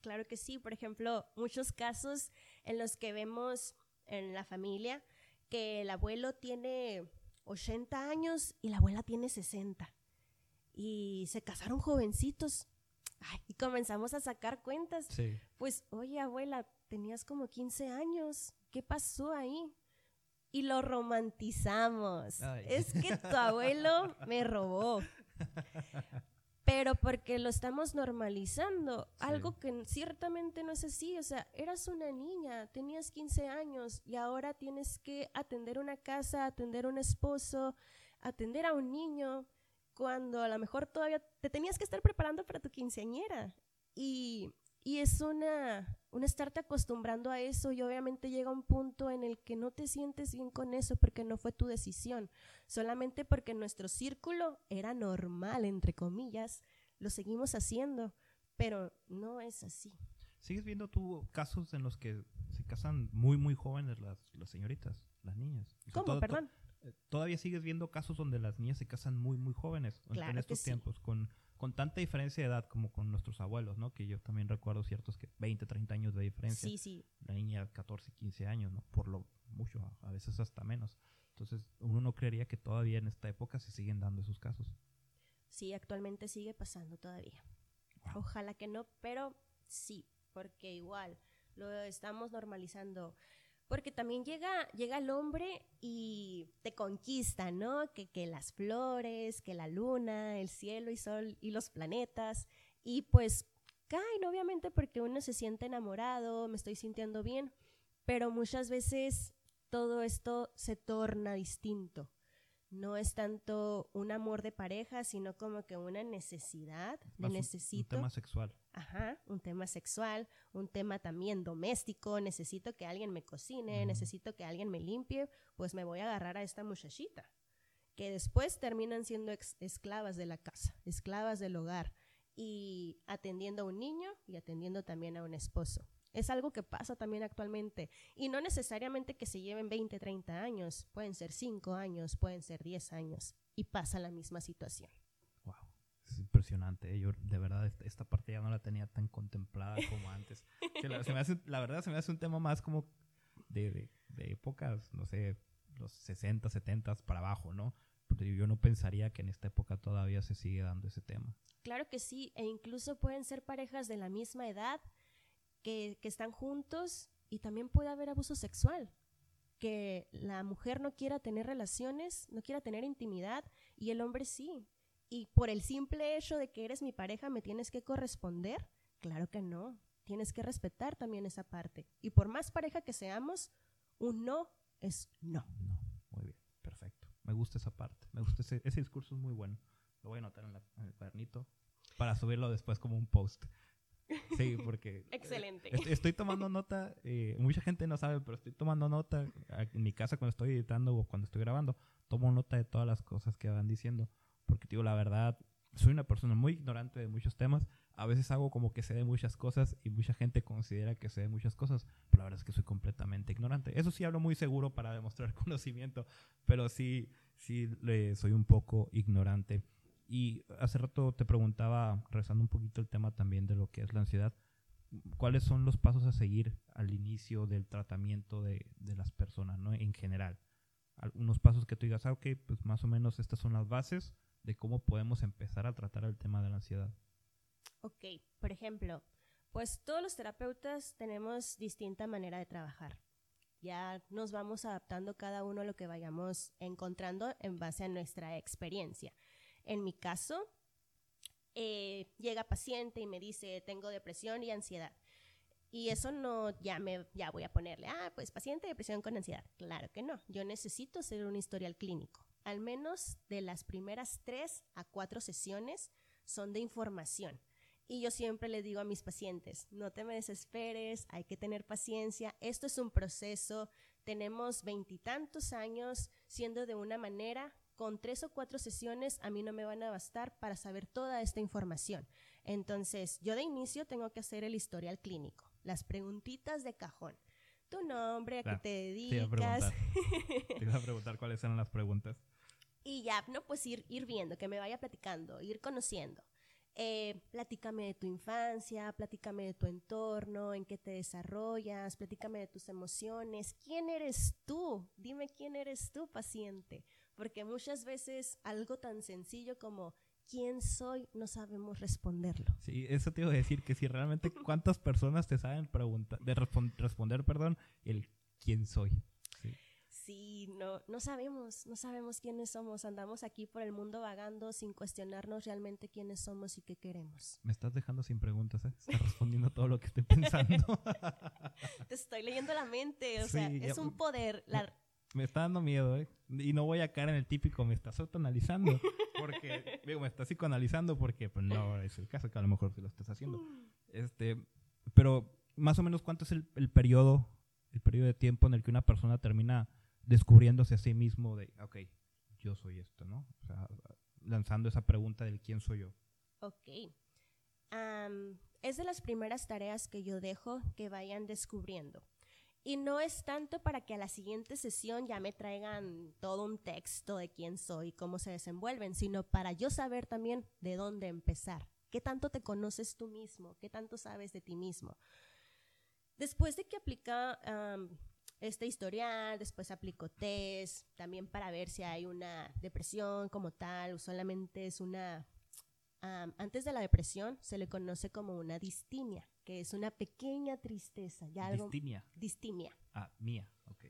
S2: Claro que sí, por ejemplo, muchos casos en los que vemos en la familia que el abuelo tiene 80 años y la abuela tiene 60 y se casaron jovencitos y comenzamos a sacar cuentas. Pues, oye, abuela, tenías como 15 años. ¿Qué pasó ahí? Y lo romantizamos. Es que tu abuelo me robó. Pero porque lo estamos normalizando, algo que ciertamente no es así. O sea, eras una niña, tenías 15 años y ahora tienes que atender una casa, atender un esposo, atender a un niño cuando a lo mejor todavía te tenías que estar preparando para tu quinceañera. Y, y es una, un estarte acostumbrando a eso y obviamente llega un punto en el que no te sientes bien con eso porque no fue tu decisión, solamente porque nuestro círculo era normal, entre comillas, lo seguimos haciendo, pero no es así.
S1: ¿Sigues viendo tú casos en los que se casan muy, muy jóvenes las, las señoritas, las niñas?
S2: ¿Cómo, perdón?
S1: Eh, todavía sigues viendo casos donde las niñas se casan muy, muy jóvenes en estos tiempos, con, con tanta diferencia de edad como con nuestros abuelos, ¿no? Que yo también recuerdo ciertos que 20, 30 años de diferencia.
S2: Sí, sí.
S1: La niña 14, 15 años, ¿no? Por lo mucho, a veces hasta menos. Entonces, uno no creería que todavía en esta época se siguen dando esos casos.
S2: Sí, actualmente sigue pasando todavía. Ojalá que no, pero sí, porque igual lo estamos normalizando porque también llega, llega el hombre y te conquista, ¿no? Que, que las flores, que la luna, el cielo y sol y los planetas, y pues caen obviamente porque uno se siente enamorado, me estoy sintiendo bien, pero muchas veces todo esto se torna distinto no es tanto un amor de pareja, sino como que una necesidad de necesito.
S1: Un tema sexual.
S2: Ajá, un tema sexual, un tema también doméstico, necesito que alguien me cocine, necesito que alguien me limpie, pues me voy a agarrar a esta muchachita, que después terminan siendo esclavas de la casa, esclavas del hogar y atendiendo a un niño y atendiendo también a un esposo. Es algo que pasa también actualmente. Y no necesariamente que se lleven 20, 30 años. Pueden ser 5 años, pueden ser 10 años. Y pasa la misma situación.
S1: Wow. Es impresionante. ¿eh? Yo de verdad esta parte ya no la tenía tan contemplada como antes. la, verdad se me hace un tema más como de, de, épocas, no sé, los 60, 70 para abajo, ¿no? Porque yo no pensaría que en esta época todavía se sigue dando ese tema.
S2: Claro que sí, e incluso pueden ser parejas de la misma edad que, están juntos y también puede haber abuso sexual, que la mujer no quiera tener relaciones, no quiera tener intimidad y el hombre sí. Y por el simple hecho de que eres mi pareja me tienes que corresponder, claro que no. tienes que respetar también esa parte. Y por más pareja que seamos, un no es no.
S1: No, muy bien, perfecto. Me gusta esa parte, me gusta ese, discurso es muy bueno. Lo voy a anotar en, en el cuadernito para subirlo después como un post. Sí, porque...
S2: Excelente.
S1: eh, est- estoy tomando nota, eh, mucha gente no sabe, pero estoy tomando nota en mi casa cuando estoy editando o cuando estoy grabando. Tomo nota de todas las cosas que van diciendo. Porque, digo, la verdad, soy una persona muy ignorante de muchos temas. A veces hago como que sé de muchas cosas y mucha gente considera que sé de muchas cosas, pero la verdad es que soy completamente ignorante. Eso sí hablo muy seguro para demostrar conocimiento, pero sí, sí soy un poco ignorante. Y hace rato te preguntaba, rezando un poquito el tema también de lo que es la ansiedad, ¿cuáles son los pasos a seguir al inicio del tratamiento de, las personas, ¿no? En general. Algunos pasos que tú digas, ah, ok, pues más o menos estas son las bases de cómo podemos empezar a tratar el tema de la ansiedad.
S2: Ok, por ejemplo, pues todos los terapeutas tenemos distinta manera de trabajar. Ya nos vamos adaptando cada uno a lo que vayamos encontrando en base a nuestra experiencia. En mi caso, eh, llega paciente y me dice, tengo depresión y ansiedad. Y eso no, ya me, ya voy a ponerle, ah, pues paciente depresión con ansiedad. Claro que no. Yo necesito hacer un historial clínico. Al menos de las primeras tres a cuatro sesiones son de información. Y yo siempre le digo a mis pacientes, no te me desesperes, hay que tener paciencia, esto es un proceso, tenemos veintitantos años siendo de una manera, con tres o cuatro sesiones a mí no me van a bastar para saber toda esta información. Entonces, yo de inicio tengo que hacer el historial clínico, las preguntitas de cajón. Tu nombre, a qué
S1: Claro,
S2: te
S1: Te iba a
S2: dedicas.
S1: preguntar, te iba a preguntar cuáles eran las preguntas.
S2: Y ya, no, pues ir, ir viendo, que me vaya platicando, ir conociendo. Eh, platícame de tu infancia, platícame de tu entorno, en qué te desarrollas, platícame de tus emociones. ¿Quién eres tú? Dime quién eres tú, paciente. Porque muchas veces algo tan sencillo como quién soy no sabemos responderlo.
S1: Sí, eso te iba a decir que si realmente cuántas personas te saben preguntar, de respon- responder, perdón, el quién soy. Sí.
S2: Sí, no, no sabemos, no sabemos quiénes somos. Andamos aquí por el mundo vagando sin cuestionarnos realmente quiénes somos y qué queremos.
S1: Me estás dejando sin preguntas, ¿eh? Estás respondiendo todo lo que estoy pensando.
S2: Te estoy leyendo la mente, o sea,
S1: ya-
S2: es un poder. La,
S1: me está dando miedo, ¿eh? Y no voy a caer en el típico, me estás autoanalizando. Porque, digo, me estás psicoanalizando porque, pues no es el caso, que a lo mejor sí lo estás haciendo. Este, pero, más o menos, ¿cuánto es el, el periodo, el periodo de tiempo en el que una persona termina descubriéndose a sí mismo de, ok, yo soy esto, ¿no? O sea, lanzando esa pregunta del quién soy yo.
S2: Ok. Am, es de las primeras tareas que yo dejo que vayan descubriendo. Y no es tanto para que a la siguiente sesión ya me traigan todo un texto de quién soy cómo se desenvuelven, sino para yo saber también de dónde empezar. ¿Qué tanto te conoces tú mismo? ¿Qué tanto sabes de ti mismo? Después de que aplica am, este historial, después aplico test, también para ver si hay una depresión como tal o solamente es una Am, antes de la depresión se le conoce como una distimia, que es una pequeña tristeza, ya algo
S1: Distimia.
S2: distimia,
S1: Ah, mía, ok.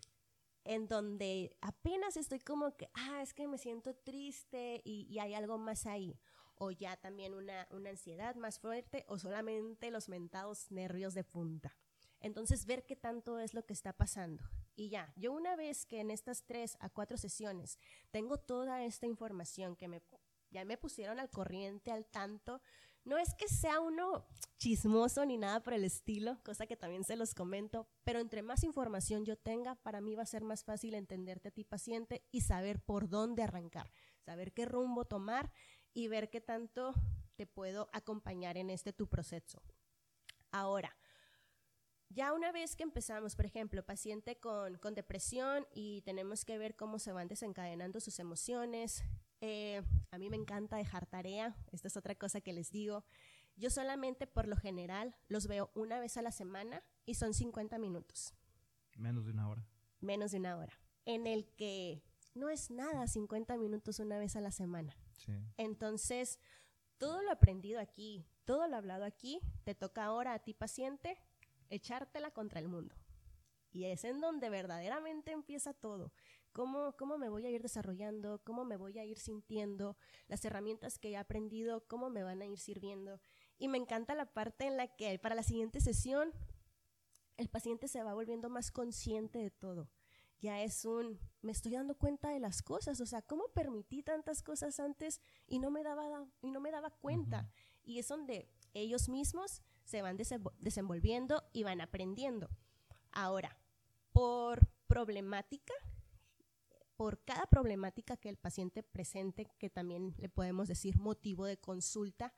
S2: en donde apenas estoy como que, ah, es que me siento triste y, y hay algo más ahí, o ya también una, una ansiedad más fuerte, o solamente los mentados nervios de punta. Entonces, ver qué tanto es lo que está pasando. Y ya, yo una vez que en estas tres a cuatro sesiones tengo toda esta información que me, ya me pusieron al corriente, al tanto, no es que sea uno chismoso ni nada por el estilo, cosa que también se los comento, pero entre más información yo tenga, para mí va a ser más fácil entenderte a ti paciente y saber por dónde arrancar, saber qué rumbo tomar y ver qué tanto te puedo acompañar en este tu proceso. Ahora, ya una vez que empezamos, por ejemplo, paciente con, con depresión y tenemos que ver cómo se van desencadenando sus emociones, eh, a mí me encanta dejar tarea, esta es otra cosa que les digo. Yo solamente por lo general los veo una vez a la semana y son 50 minutos,
S1: Menos de una hora.
S2: menos de una hora, en el que no es nada 50 minutos una vez a la semana.
S1: Sí.
S2: Entonces, todo lo aprendido aquí, todo lo hablado aquí, te toca ahora a ti paciente echártela contra el mundo. Y es en donde verdaderamente empieza todo. ¿Cómo, ¿Cómo me voy a ir desarrollando? ¿Cómo me voy a ir sintiendo? Las herramientas que he aprendido, ¿cómo me van a ir sirviendo? Y me encanta la parte en la que para la siguiente sesión el paciente se va volviendo más consciente de todo. Ya es un, me estoy dando cuenta de las cosas, o sea, ¿cómo permití tantas cosas antes y no me daba, y no me daba cuenta? Y es donde ellos mismos se van desenvolviendo y van aprendiendo. Ahora, por problemática, por cada problemática que el paciente presente, que también le podemos decir motivo de consulta,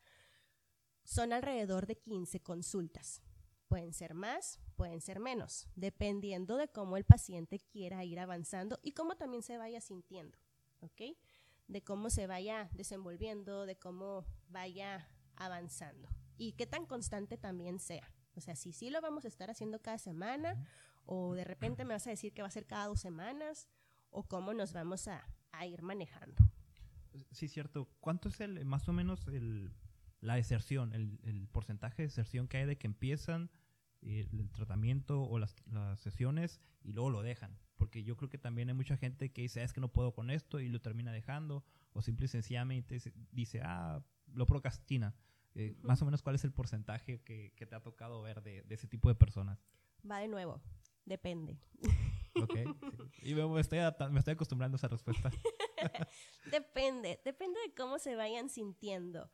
S2: son alrededor de 15 consultas. Pueden ser más, pueden ser menos, dependiendo de cómo el paciente quiera ir avanzando y cómo también se vaya sintiendo, ¿ok? De cómo se vaya desenvolviendo, de cómo vaya avanzando y qué tan constante también sea. O sea, si sí lo vamos a estar haciendo cada semana o de repente me vas a decir que va a ser cada dos semanas o cómo nos vamos a, a ir manejando.
S1: Sí, cierto. ¿Cuánto es el más o menos el, la deserción, el, el, porcentaje de deserción que hay de que empiezan eh, el tratamiento o las, las, sesiones y luego lo dejan? Porque yo creo que también hay mucha gente que dice, ah, es que no puedo con esto y lo termina dejando, o simple y sencillamente dice, ah, lo procrastina. Eh, Más o menos, ¿cuál es el porcentaje que, que te ha tocado ver de, de, ese tipo de personas?
S2: Va de nuevo, depende.
S1: Ok, y me estoy, me estoy acostumbrando a esa respuesta.
S2: depende, depende de cómo se vayan sintiendo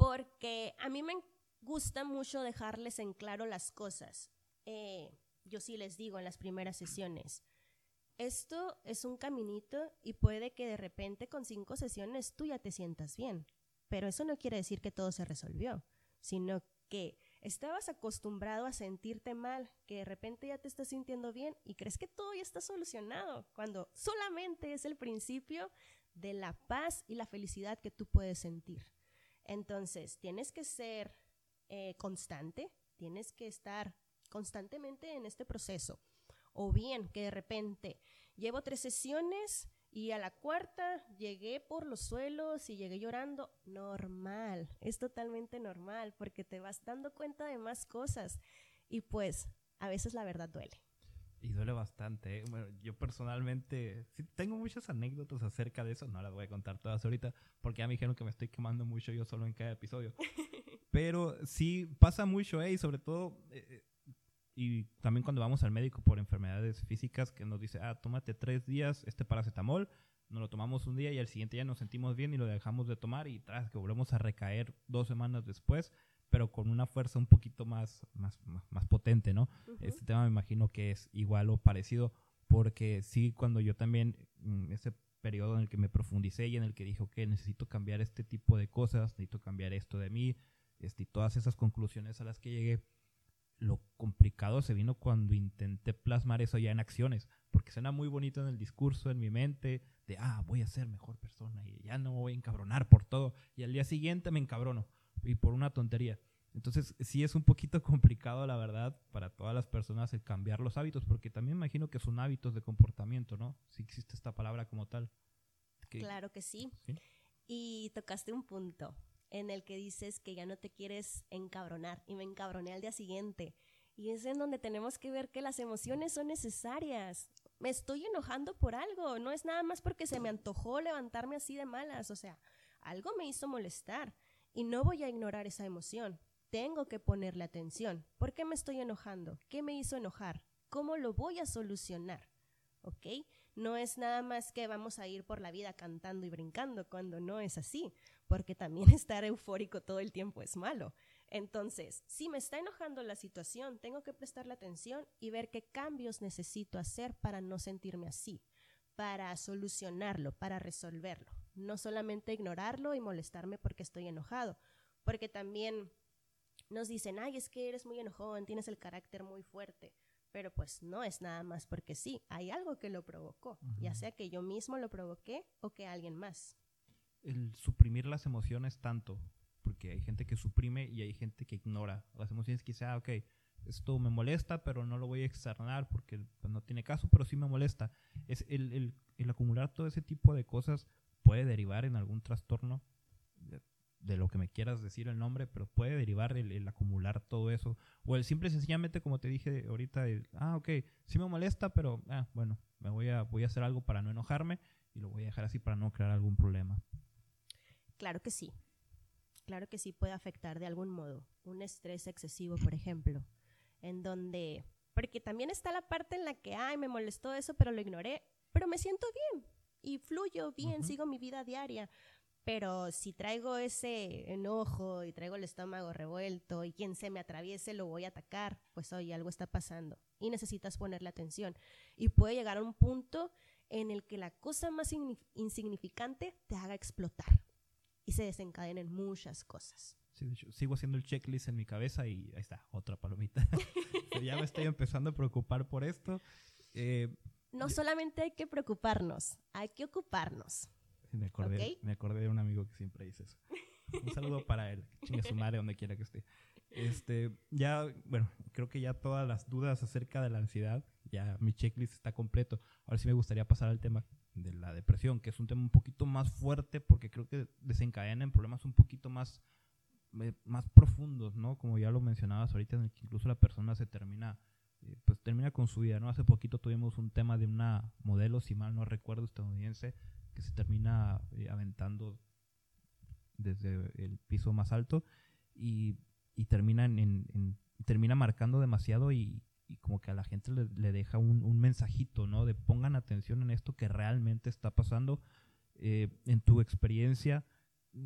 S2: porque a mí me gusta mucho dejarles en claro las cosas. Eh, yo sí les digo en las primeras sesiones, esto es un caminito y puede que de repente con cinco sesiones tú ya te sientas bien, pero eso no quiere decir que todo se resolvió, sino que estabas acostumbrado a sentirte mal, que de repente ya te estás sintiendo bien y crees que todo ya está solucionado, cuando solamente es el principio de la paz y la felicidad que tú puedes sentir. Entonces, tienes que ser eh, constante, tienes que estar constantemente en este proceso. O bien que de repente llevo tres sesiones y a la cuarta llegué por los suelos y llegué llorando. Normal, es totalmente normal porque te vas dando cuenta de más cosas y pues a veces la verdad duele.
S1: Y duele bastante. ¿eh? Bueno, yo personalmente sí tengo muchas anécdotas acerca de eso. No las voy a contar todas ahorita porque ya me dijeron que me estoy quemando mucho yo solo en cada episodio. Pero sí pasa mucho, ¿eh? Y sobre todo, eh, eh, y también cuando vamos al médico por enfermedades físicas que nos dice, ah, tómate tres días este paracetamol, nos lo tomamos un día y al siguiente día nos sentimos bien y lo dejamos de tomar y tras que volvemos a recaer dos semanas después, pero con una fuerza un poquito más, más, más, potente, ¿no? Este tema me imagino que es igual o parecido, porque sí, cuando yo también, en ese periodo en el que me profundicé y en el que dije, ok, necesito cambiar este tipo de cosas, necesito cambiar esto de mí, este, y todas esas conclusiones a las que llegué, lo complicado se vino cuando intenté plasmar eso ya en acciones, porque suena muy bonito en el discurso, en mi mente, de, ah, voy a ser mejor persona y ya no voy a encabronar por todo, y al día siguiente me encabrono y por una tontería. Entonces, sí es un poquito complicado, la verdad, para todas las personas el cambiar los hábitos, porque también imagino que son hábitos de comportamiento, ¿no? Si existe esta palabra como tal.
S2: claro que sí. sí. Y tocaste un punto en el que dices que ya no te quieres encabronar y me encabroné al día siguiente. Y es en donde tenemos que ver que las emociones son necesarias. Me estoy enojando por algo, no es nada más porque se me antojó levantarme así de malas, o sea, algo me hizo molestar y no voy a ignorar esa emoción. Tengo que ponerle atención. ¿Por qué me estoy enojando? ¿Qué me hizo enojar? ¿Cómo lo voy a solucionar? ¿Ok? No es nada más que vamos a ir por la vida cantando y brincando cuando no es así, porque también estar eufórico todo el tiempo es malo. Entonces, si me está enojando la situación, tengo que prestarle atención y ver qué cambios necesito hacer para no sentirme así, para solucionarlo, para resolverlo no solamente ignorarlo y molestarme porque estoy enojado, porque también nos dicen, ay, es que eres muy enojón, tienes el carácter muy fuerte, pero pues no es nada más porque sí, hay algo que lo provocó, ya sea que yo mismo lo provoqué o que alguien más.
S1: El suprimir las emociones tanto, porque hay gente que suprime y hay gente que ignora las emociones, quizá, ok, esto me molesta, pero no lo voy a externar porque pues, no tiene caso, pero sí me molesta. Es el, el, el acumular todo ese tipo de cosas puede derivar en algún trastorno de, lo que me quieras decir el nombre, pero puede derivar el, acumular todo eso. O el simple sencillamente, como te dije ahorita, ah, ok, sí me molesta, pero ah, bueno, me voy a, voy a hacer algo para no enojarme y lo voy a dejar así para no crear algún problema.
S2: Claro que sí. claro que sí puede afectar de algún modo. Un estrés excesivo, por ejemplo, en donde, porque también está la parte en la que, ay, me molestó eso, pero lo ignoré, pero me siento bien y fluyo bien, sigo mi vida diaria. Pero si traigo ese enojo y traigo el estómago revuelto y quien se me atraviese lo voy a atacar, pues oye, algo está pasando y necesitas ponerle atención. Y puede llegar a un punto en el que la cosa más insignificante te haga explotar y se desencadenen muchas cosas.
S1: Sí, sigo haciendo el checklist en mi cabeza y ahí está, otra palomita. ya me estoy empezando a preocupar por esto.
S2: Eh, no solamente hay que preocuparnos, hay que ocuparnos.
S1: Me acordé, me acordé de un amigo que siempre dice eso. Un saludo para él, chingue su madre donde quiera que esté. Este, ya, bueno, creo que ya todas las dudas acerca de la ansiedad, ya mi checklist está completo. Ahora sí me gustaría pasar al tema de la depresión, que es un tema un poquito más fuerte porque creo que desencadena en problemas un poquito más, eh, más profundos, ¿no? Como ya lo mencionabas ahorita, en el que incluso la persona se termina, eh, pues termina con su vida, ¿no? Hace poquito tuvimos un tema de una modelo, si mal no recuerdo, estadounidense, que se termina eh, aventando desde el piso más alto y, y termina, en, termina marcando demasiado y, como que a la gente le, deja un, mensajito, ¿no? De pongan atención en esto que realmente está pasando. Eh, en tu experiencia,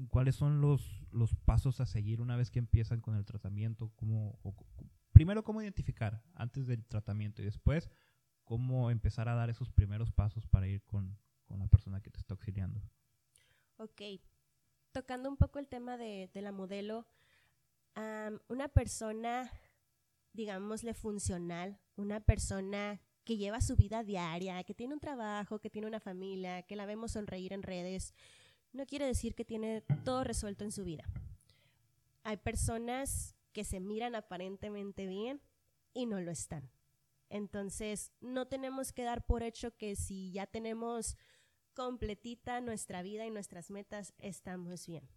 S1: ¿cuáles son los, los pasos a seguir una vez que empiezan con el tratamiento? ¿Cómo, primero, ¿cómo identificar antes del tratamiento y después cómo empezar a dar esos primeros pasos para ir con, con la persona que te está auxiliando.
S2: Ok, tocando un poco el tema de, la modelo, una persona, digámosle, funcional, una persona que lleva su vida diaria, que tiene un trabajo, que tiene una familia, que la vemos sonreír en redes, no quiere decir que tiene todo resuelto en su vida. Hay personas que se miran aparentemente bien y no lo están. Entonces, no tenemos que dar por hecho que si ya tenemos completita nuestra vida y nuestras metas, estamos bien.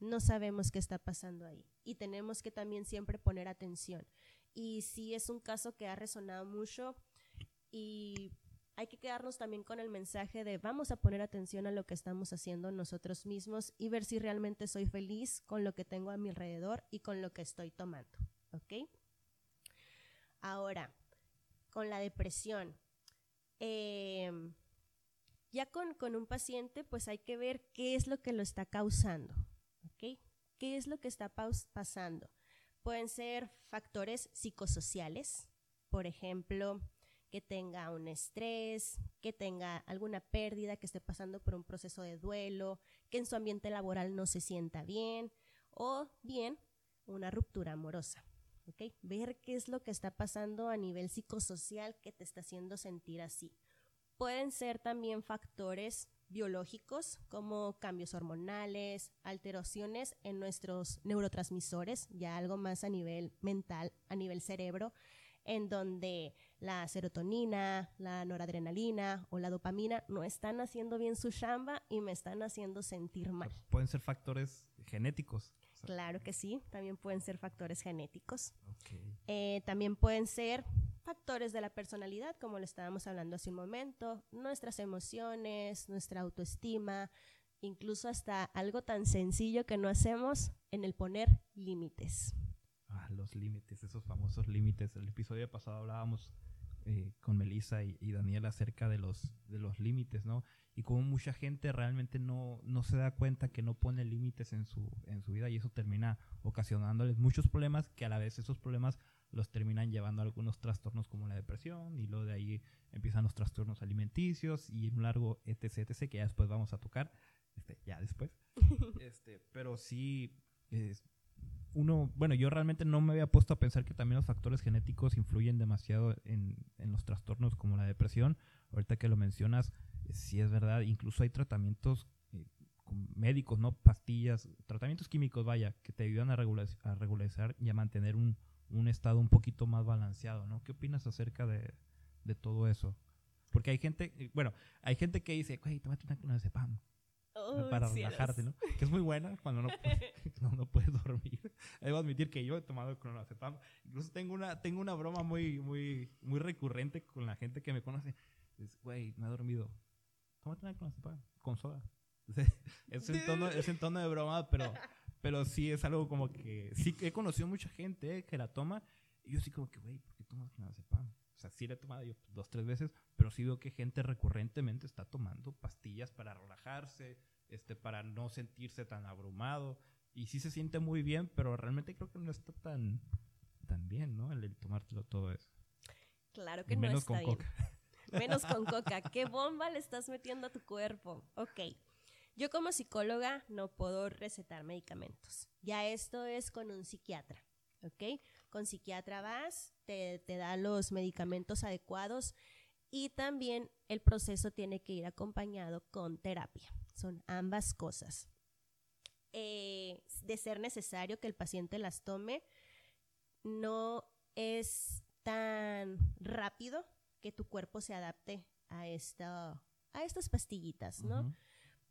S2: No sabemos qué está pasando ahí y tenemos que también siempre poner atención. Y si es un caso que ha resonado mucho y hay que quedarnos también con el mensaje de vamos a poner atención a lo que estamos haciendo nosotros mismos y ver si realmente soy feliz con lo que tengo a mi alrededor y con lo que estoy tomando. ¿Ok? Ahora, con la depresión. Em, ya con, un paciente, pues hay que ver qué es lo que lo está causando, ¿ok? ¿Qué es lo que está pasando? Pueden ser factores psicosociales, por ejemplo, que tenga un estrés, que tenga alguna pérdida, que esté pasando por un proceso de duelo, que en su ambiente laboral no se sienta bien, o bien una ruptura amorosa. Ver qué es lo que está pasando a nivel psicosocial que te está haciendo sentir así. Pueden ser también factores biológicos como cambios hormonales, alteraciones en nuestros neurotransmisores, ya algo más a nivel mental, a nivel cerebro, en donde la serotonina, la noradrenalina o la dopamina no están haciendo bien su chamba y me están haciendo sentir mal.
S1: Pueden ser factores genéticos.
S2: Claro que sí, también pueden ser factores genéticos. Eh, también pueden ser factores de la personalidad, como lo estábamos hablando hace un momento, nuestras emociones, nuestra autoestima, incluso hasta algo tan sencillo que no hacemos en el poner límites.
S1: Ah, los límites, esos famosos límites. El episodio pasado hablábamos eh, con Melissa y, y, Daniel acerca de los, de los límites, ¿no? Y como mucha gente realmente no, no se da cuenta que no pone límites en su, en su vida y eso termina ocasionándoles muchos problemas que a la vez esos problemas los terminan llevando a algunos trastornos como la depresión y luego de ahí empiezan los trastornos alimenticios y un largo etc, etc que ya después vamos a tocar, este, ya después. este, pero sí, es, uno, bueno, yo realmente no me había puesto a pensar que también los factores genéticos influyen demasiado en, en los trastornos como la depresión. Ahorita que lo mencionas, eh, sí es verdad, incluso hay tratamientos eh, médicos, ¿no? Pastillas, tratamientos químicos, vaya, que te ayudan a, a regularizar y a mantener un, un, estado un poquito más balanceado, ¿no? ¿Qué opinas acerca de, de todo eso? Porque hay gente, eh, bueno, hay gente que dice, güey, tómate una clonazepam para relajarte, ¿no? Que es muy buena cuando no, no, puedes dormir. Debo admitir que yo he tomado clonazepam. Incluso tengo una, tengo una broma muy, muy, muy recurrente con la gente que me conoce. Es, güey, no he dormido. Tómate una clonazepam con soda. es, en tono, es en tono de broma, pero, Pero sí es algo como que. Sí, he conocido mucha gente que la toma. Y yo sí, como que, güey, ¿por qué tomas clonazepam? O sea, sí la he tomado yo dos, tres veces. Pero sí veo que gente recurrentemente está tomando pastillas para relajarse, este, para no sentirse tan abrumado. Y sí se siente muy bien, pero realmente creo que no está tan, tan bien, ¿no? El, tomártelo todo eso.
S2: Claro que no está con bien. Coca. Menos con coca. ¿Qué bomba le estás metiendo a tu cuerpo? Ok. Yo como psicóloga no puedo recetar medicamentos. Ya esto es con un psiquiatra, ¿ok? Con psiquiatra vas, te, te da los medicamentos adecuados y también el proceso tiene que ir acompañado con terapia. Son ambas cosas. Eh, de ser necesario que el paciente las tome, no es tan rápido que tu cuerpo se adapte a, esta, a estas pastillitas, ¿no?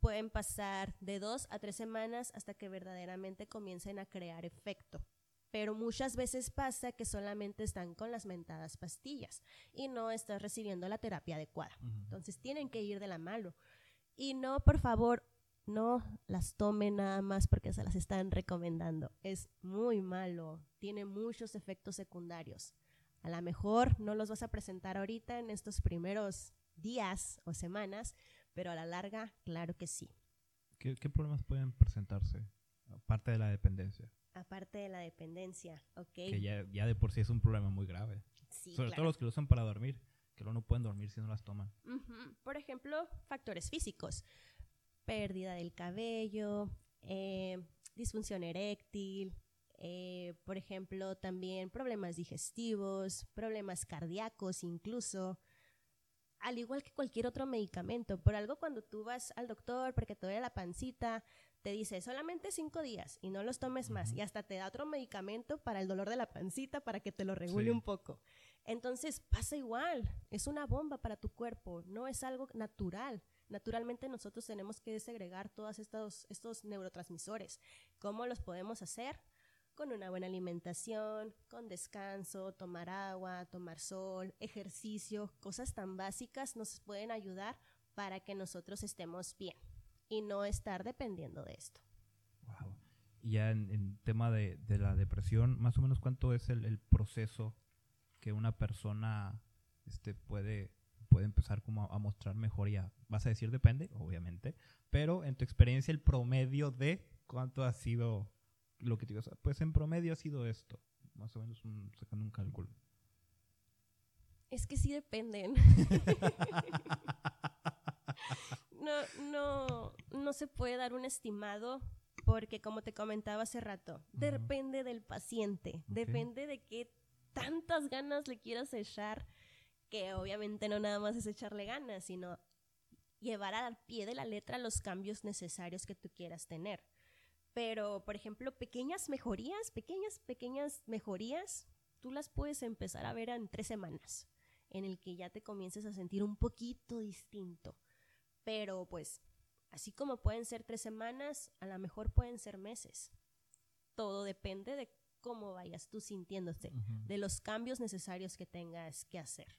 S2: Pueden pasar de dos a tres semanas hasta que verdaderamente comiencen a crear efecto. Pero muchas veces pasa que solamente están con las mentadas pastillas y no estás recibiendo la terapia adecuada. Entonces tienen que ir de la mano. Y no, por favor, no las tomen nada más porque se las están recomendando. Es muy malo, tiene muchos efectos secundarios. A lo mejor no los vas a presentar ahorita en estos primeros días o semanas, pero a la larga, claro que sí.
S1: ¿Qué, problemas pueden presentarse aparte de la dependencia?
S2: Aparte de la dependencia, ok.
S1: Que ya, ya de por sí es un problema muy grave. Sí, Sobre todo los que lo usan para dormir, que no pueden dormir si no las toman.
S2: Por ejemplo, factores físicos. Pérdida del cabello, eh, disfunción eréctil, eh, por ejemplo, también problemas digestivos, problemas cardíacos incluso, al igual que cualquier otro medicamento. Por algo cuando tú vas al doctor porque te duele la pancita, te dice solamente cinco días y no los tomes más. Y hasta te da otro medicamento para el dolor de la pancita para que te lo regule un poco. Entonces pasa igual, es una bomba para tu cuerpo, no es algo natural. Naturalmente nosotros tenemos que desegregar todos estos, estos neurotransmisores. ¿Cómo los podemos hacer? Con una buena alimentación, con descanso, tomar agua, tomar sol, ejercicio, cosas tan básicas nos pueden ayudar para que nosotros estemos bien y no estar dependiendo de esto.
S1: Y ya en, tema de, la depresión, más o menos cuánto es el, proceso que una persona este, puede, puede empezar como a, a, mostrar mejoría. Vas a decir depende, obviamente, pero en tu experiencia el promedio de cuánto ha sido lo que te digo, pues en promedio ha sido esto, más o menos sacando un cálculo.
S2: Es que sí dependen. no, no, no se puede dar un estimado porque como te comentaba hace rato, depende del paciente, depende de qué tantas ganas le quieras echar, que obviamente no nada más es echarle ganas, sino llevar al pie de la letra los cambios necesarios que tú quieras tener. Pero, por ejemplo, pequeñas mejorías, pequeñas, pequeñas mejorías, tú las puedes empezar a ver en tres semanas, en el que ya te comiences a sentir un poquito distinto. Pero, pues, así como pueden ser tres semanas, a lo mejor pueden ser meses. Todo depende de cómo vayas tú sintiéndote, de los cambios necesarios que tengas que hacer.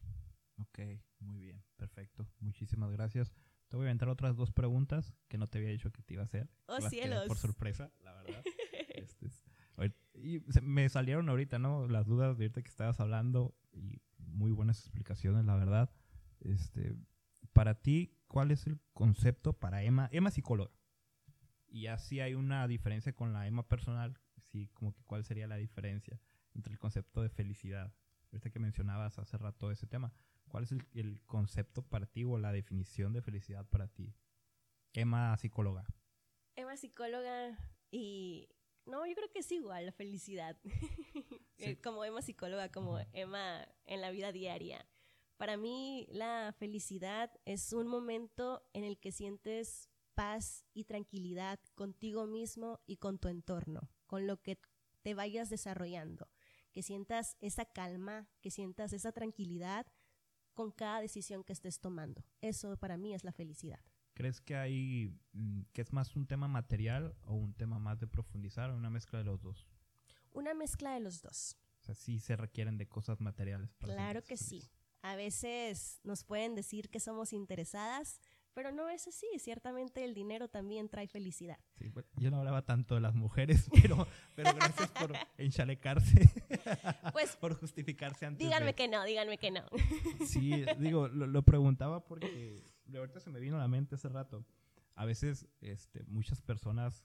S1: Ok, muy bien, perfecto. Muchísimas gracias. Te voy a inventar otras dos preguntas que no te había dicho que te iba a hacer.
S2: Oh, cielos.
S1: Por sorpresa, la verdad. Este y me salieron ahorita, ¿no? Las dudas de ahorita que estabas hablando y muy buenas explicaciones, la verdad. Este, para ti, ¿cuál es el concepto para Emma? Emma psicóloga. Y así hay una diferencia con la Emma personal. Sí, como que cuál sería la diferencia entre el concepto de felicidad. Ahorita que mencionabas hace rato ese tema. ¿Cuál es el, concepto para ti o la definición de felicidad para ti? Emma, psicóloga.
S2: Emma, psicóloga y... No, yo creo que es igual la felicidad. Eh, como Emma, psicóloga, como Emma en la vida diaria. Para mí la felicidad es un momento en el que sientes paz y tranquilidad contigo mismo y con tu entorno, con lo que te vayas desarrollando, que sientas esa calma, que sientas esa tranquilidad con cada decisión que estés tomando. Eso para mí es la felicidad.
S1: ¿Crees que hay mm, que es más un tema material o un tema más de profundizar o una mezcla de los dos?
S2: Una mezcla de los dos.
S1: O sea, sí se requieren de cosas materiales.
S2: claro que sí. A veces nos pueden decir que somos interesadas, Pero no es así, ciertamente el dinero también trae felicidad.
S1: Sí, bueno, yo no hablaba tanto de las mujeres, pero, pero gracias por enchalecarse,
S2: Pues
S1: por justificarse antes
S2: díganme
S1: de...
S2: que no, díganme que no.
S1: Sí, digo, lo, lo preguntaba porque de ahorita se me vino a la mente hace rato. A veces este, muchas personas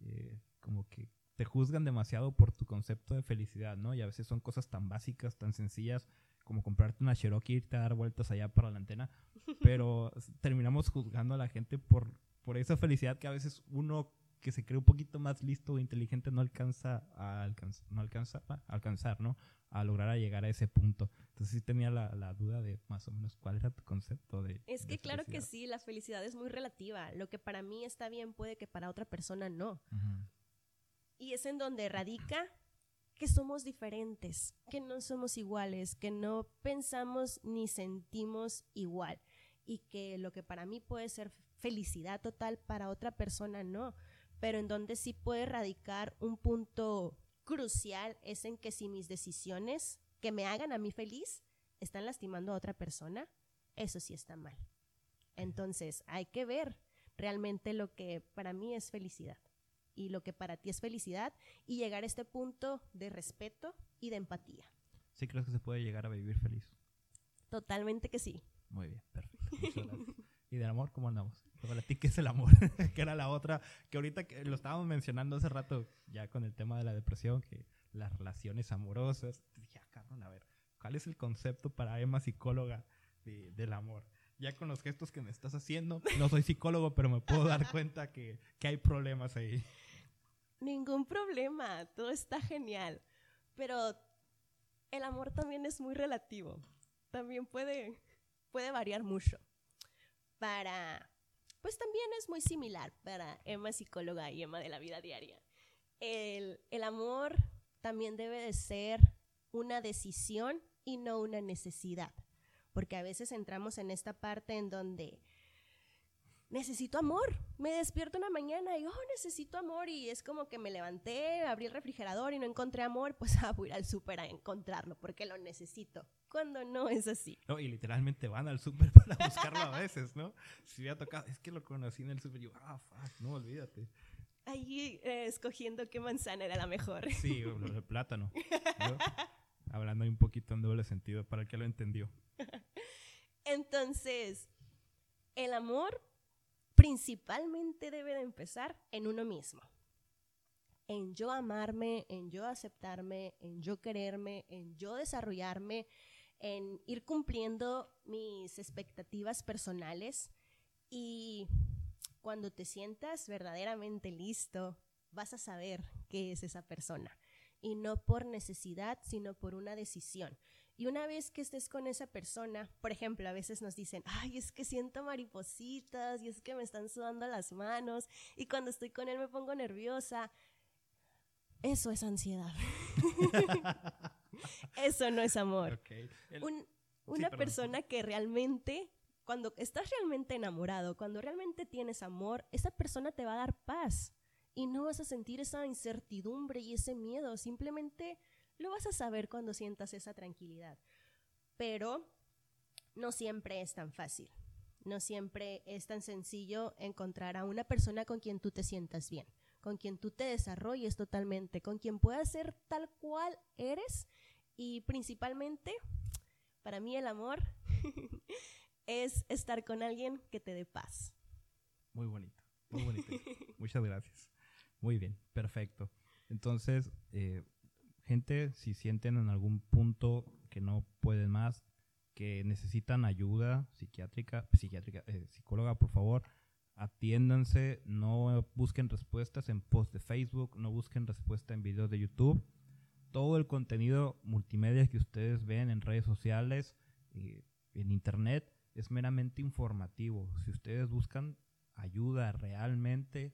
S1: eh, como que te juzgan demasiado por tu concepto de felicidad, ¿no? Y a veces son cosas tan básicas, tan sencillas como comprarte una Cherokee y irte a dar vueltas allá para la antena, pero terminamos juzgando a la gente por, por esa felicidad que a veces uno que se cree un poquito más listo o inteligente no alcanza a alcanz- no alcanza a alcanzar, ¿no? A lograr a llegar a ese punto. Entonces sí tenía la, la duda de más o menos cuál era tu concepto de
S2: Es
S1: de
S2: que claro que sí, la felicidad es muy relativa. Lo que para mí está bien puede que para otra persona no.
S1: Ujú.
S2: Y es en donde radica que somos diferentes, que no somos iguales, que no pensamos ni sentimos igual y que lo que para mí puede ser felicidad total para otra persona no, pero en donde sí puede radicar un punto crucial es en que si mis decisiones que me hagan a mí feliz están lastimando a otra persona, eso sí está mal. Entonces hay que ver realmente lo que para mí es felicidad y lo que para ti es felicidad y llegar a este punto de respeto y de empatía.
S1: ¿Sí crees que se puede llegar a vivir feliz?
S2: Totalmente que sí.
S1: Muy bien, perfecto. ¿Y del amor cómo andamos? Para ti, ¿qué es el amor? que era la otra, que ahorita que lo estábamos mencionando hace rato, ya con el tema de la depresión, que las relaciones amorosas. Dije, ah, cabrón, a ver, ¿cuál es el concepto para Emma psicóloga de- del amor? Ya con los gestos que me estás haciendo, no soy psicólogo, pero me puedo dar cuenta que, que hay problemas ahí.
S2: Ningún problema, todo está genial. Pero el amor también es muy relativo. También puede, puede variar mucho. Para, pues también es muy similar para Emma psicóloga y Emma de la vida diaria. El, el amor también debe de ser una decisión y no una necesidad. Porque a veces entramos en esta parte en donde necesito amor. Me despierto una mañana y, oh, necesito amor. Y es como que me levanté, abrí el refrigerador y no encontré amor. Pues ah, voy a ir al súper a encontrarlo porque lo necesito. Cuando no es así.
S1: No, y literalmente van al súper para buscarlo a veces, ¿no? Si hubiera tocado, es que lo conocí en el súper, yo, ah, fuck, no, olvídate.
S2: Ahí eh, escogiendo qué manzana era la mejor.
S1: Sí, del plátano. ¿no? Hablando un poquito en doble sentido para el que lo entendió.
S2: Entonces, el amor principalmente debe de empezar en uno mismo. En yo amarme, en yo aceptarme, en yo quererme, en yo desarrollarme, en ir cumpliendo mis expectativas personales y cuando te sientas verdaderamente listo, vas a saber qué es esa persona. Y no por necesidad, sino por una decisión. Y una vez que estés con esa persona, por ejemplo, a veces nos dicen, ay, es que siento maripositas y es que me están sudando las manos y cuando estoy con él me pongo nerviosa. Eso es ansiedad. Eso no es amor.
S1: Ok. El-
S2: Un- una persona que realmente, cuando estás realmente enamorado, cuando realmente tienes amor, esa persona te va a dar paz y no vas a sentir esa incertidumbre y ese miedo. Simplemente lo vas a saber cuando sientas esa tranquilidad. Pero no siempre es tan fácil. No siempre es tan sencillo encontrar a una persona con quien tú te sientas bien, con quien tú te desarrolles totalmente, con quien puedas ser tal cual eres y principalmente, para mí el amor es estar con alguien que te dé paz.
S1: Muy bonito, muy bonito. Muchas gracias. Muy bien, perfecto. Entonces, eh, gente, si sienten en algún punto que no pueden más, que necesitan ayuda psiquiátrica, psiquiátrica, eh, psicóloga, por favor, atiéndanse, no busquen respuestas en posts de Facebook, no busquen respuesta en videos de YouTube. Todo el contenido multimedia que ustedes ven en redes sociales, eh, en internet, es meramente informativo. Si ustedes buscan ayuda realmente,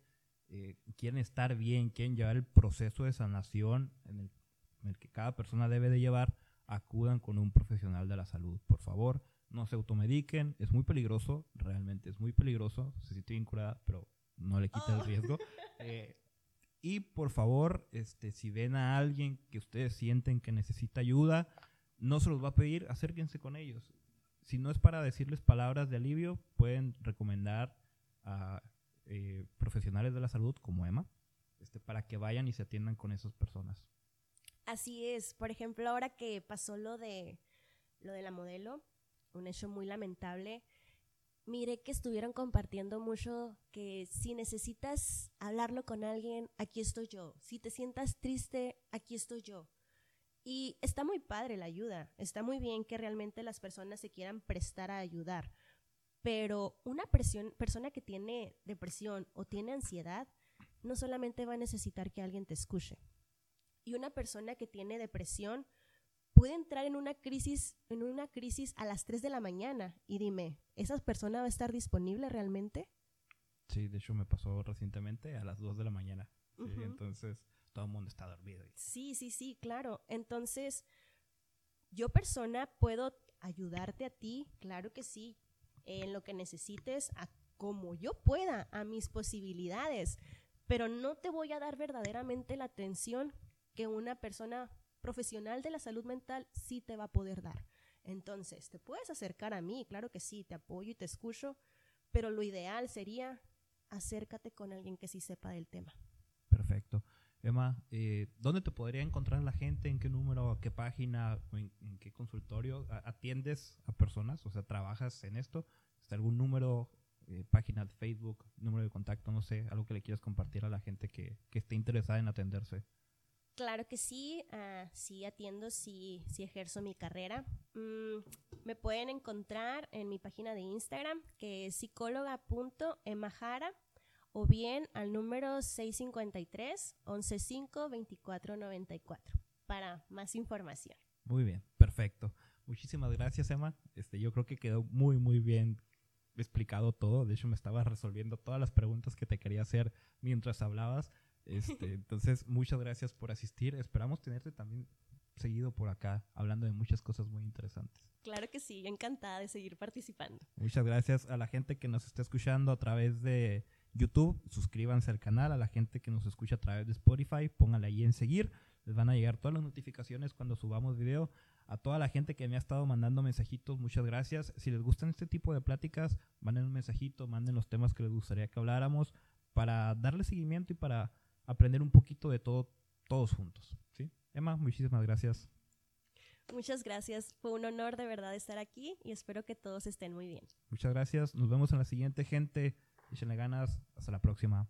S1: eh, quieren estar bien, quieren llevar el proceso de sanación en el, que cada persona debe de llevar, acudan con un profesional de la salud. Por favor, no se automediquen, es muy peligroso, realmente es muy peligroso, se siente bien curada, pero no le quita el
S2: Oh.
S1: riesgo. Eh, y por favor, este, si ven a alguien que ustedes sienten que necesita ayuda, no se los va a pedir, acérquense con ellos. si no es para decirles palabras de alivio, pueden recomendar a eh, profesionales de la salud como Emma este, para que vayan y se atiendan con esas personas.
S2: Así es. Por ejemplo, ahora que pasó lo de, lo de la modelo, un hecho muy lamentable, mire que estuvieron compartiendo mucho que si necesitas hablarlo con alguien, aquí estoy yo. Si te sientas triste, aquí estoy yo. Y está muy padre la ayuda, está muy bien que realmente las personas se quieran prestar a ayudar, pero una persona que tiene depresión o tiene ansiedad no solamente va a necesitar que alguien te escuche. Y una persona que tiene depresión puede entrar en una crisis, en una crisis a las 3 de la mañana y dime, ¿esa persona va a estar disponible realmente?
S1: Sí, de hecho me pasó recientemente a las 2 de la mañana. Entonces todo el mundo está dormido.
S2: Sí, sí, sí, claro. Entonces, yo persona puedo ayudarte a ti, claro que sí, en lo que necesites, a como yo pueda, a mis posibilidades, pero no te voy a dar verdaderamente la atención que una persona profesional de la salud mental sí te va a poder dar. Entonces, te puedes acercar a mí, claro que sí, te apoyo y te escucho, pero lo ideal sería acércate con alguien que sí sepa del tema.
S1: Perfecto. Emma, eh, ¿dónde te podría encontrar la gente? ¿En qué número? ¿A qué página? ¿En, en qué consultorio? ¿Atiendes a personas? O sea, ¿trabajas en esto? ¿Está algún número, eh, página de Facebook, número de contacto? No sé, algo que le quieras compartir a la gente que, que esté interesada en atenderse.
S2: Claro que sí, uh, sí atiendo, sí, ejerzo mi carrera. Mm, me pueden encontrar en mi página de Instagram, que es psicóloga.emajara, o bien al número 653 115 2494 para más información.
S1: Muy bien, perfecto. Muchísimas gracias, Emma. Este, yo creo que quedó muy, muy bien explicado todo. De hecho, me estaba resolviendo todas las preguntas que te quería hacer mientras hablabas. Este, entonces, muchas gracias por asistir. Esperamos tenerte también seguido por acá, hablando de muchas cosas muy interesantes.
S2: Claro que sí, encantada de seguir participando.
S1: Muchas gracias a la gente que nos está escuchando a través de YouTube. Suscríbanse al canal, a la gente que nos escucha a través de Spotify, pónganle ahí en seguir. Les van a llegar todas las notificaciones cuando subamos video. A toda la gente que me ha estado mandando mensajitos, muchas gracias. Si les gustan este tipo de pláticas, manden un mensajito, manden los temas que les gustaría que habláramos para darle seguimiento y para aprender un poquito de todo, todos juntos. ¿sí? Emma, muchísimas gracias.
S2: Muchas gracias. Fue un honor de verdad estar aquí y espero que todos estén muy bien.
S1: Muchas gracias. Nos vemos en la siguiente, gente. Échenle ganas. Hasta la próxima.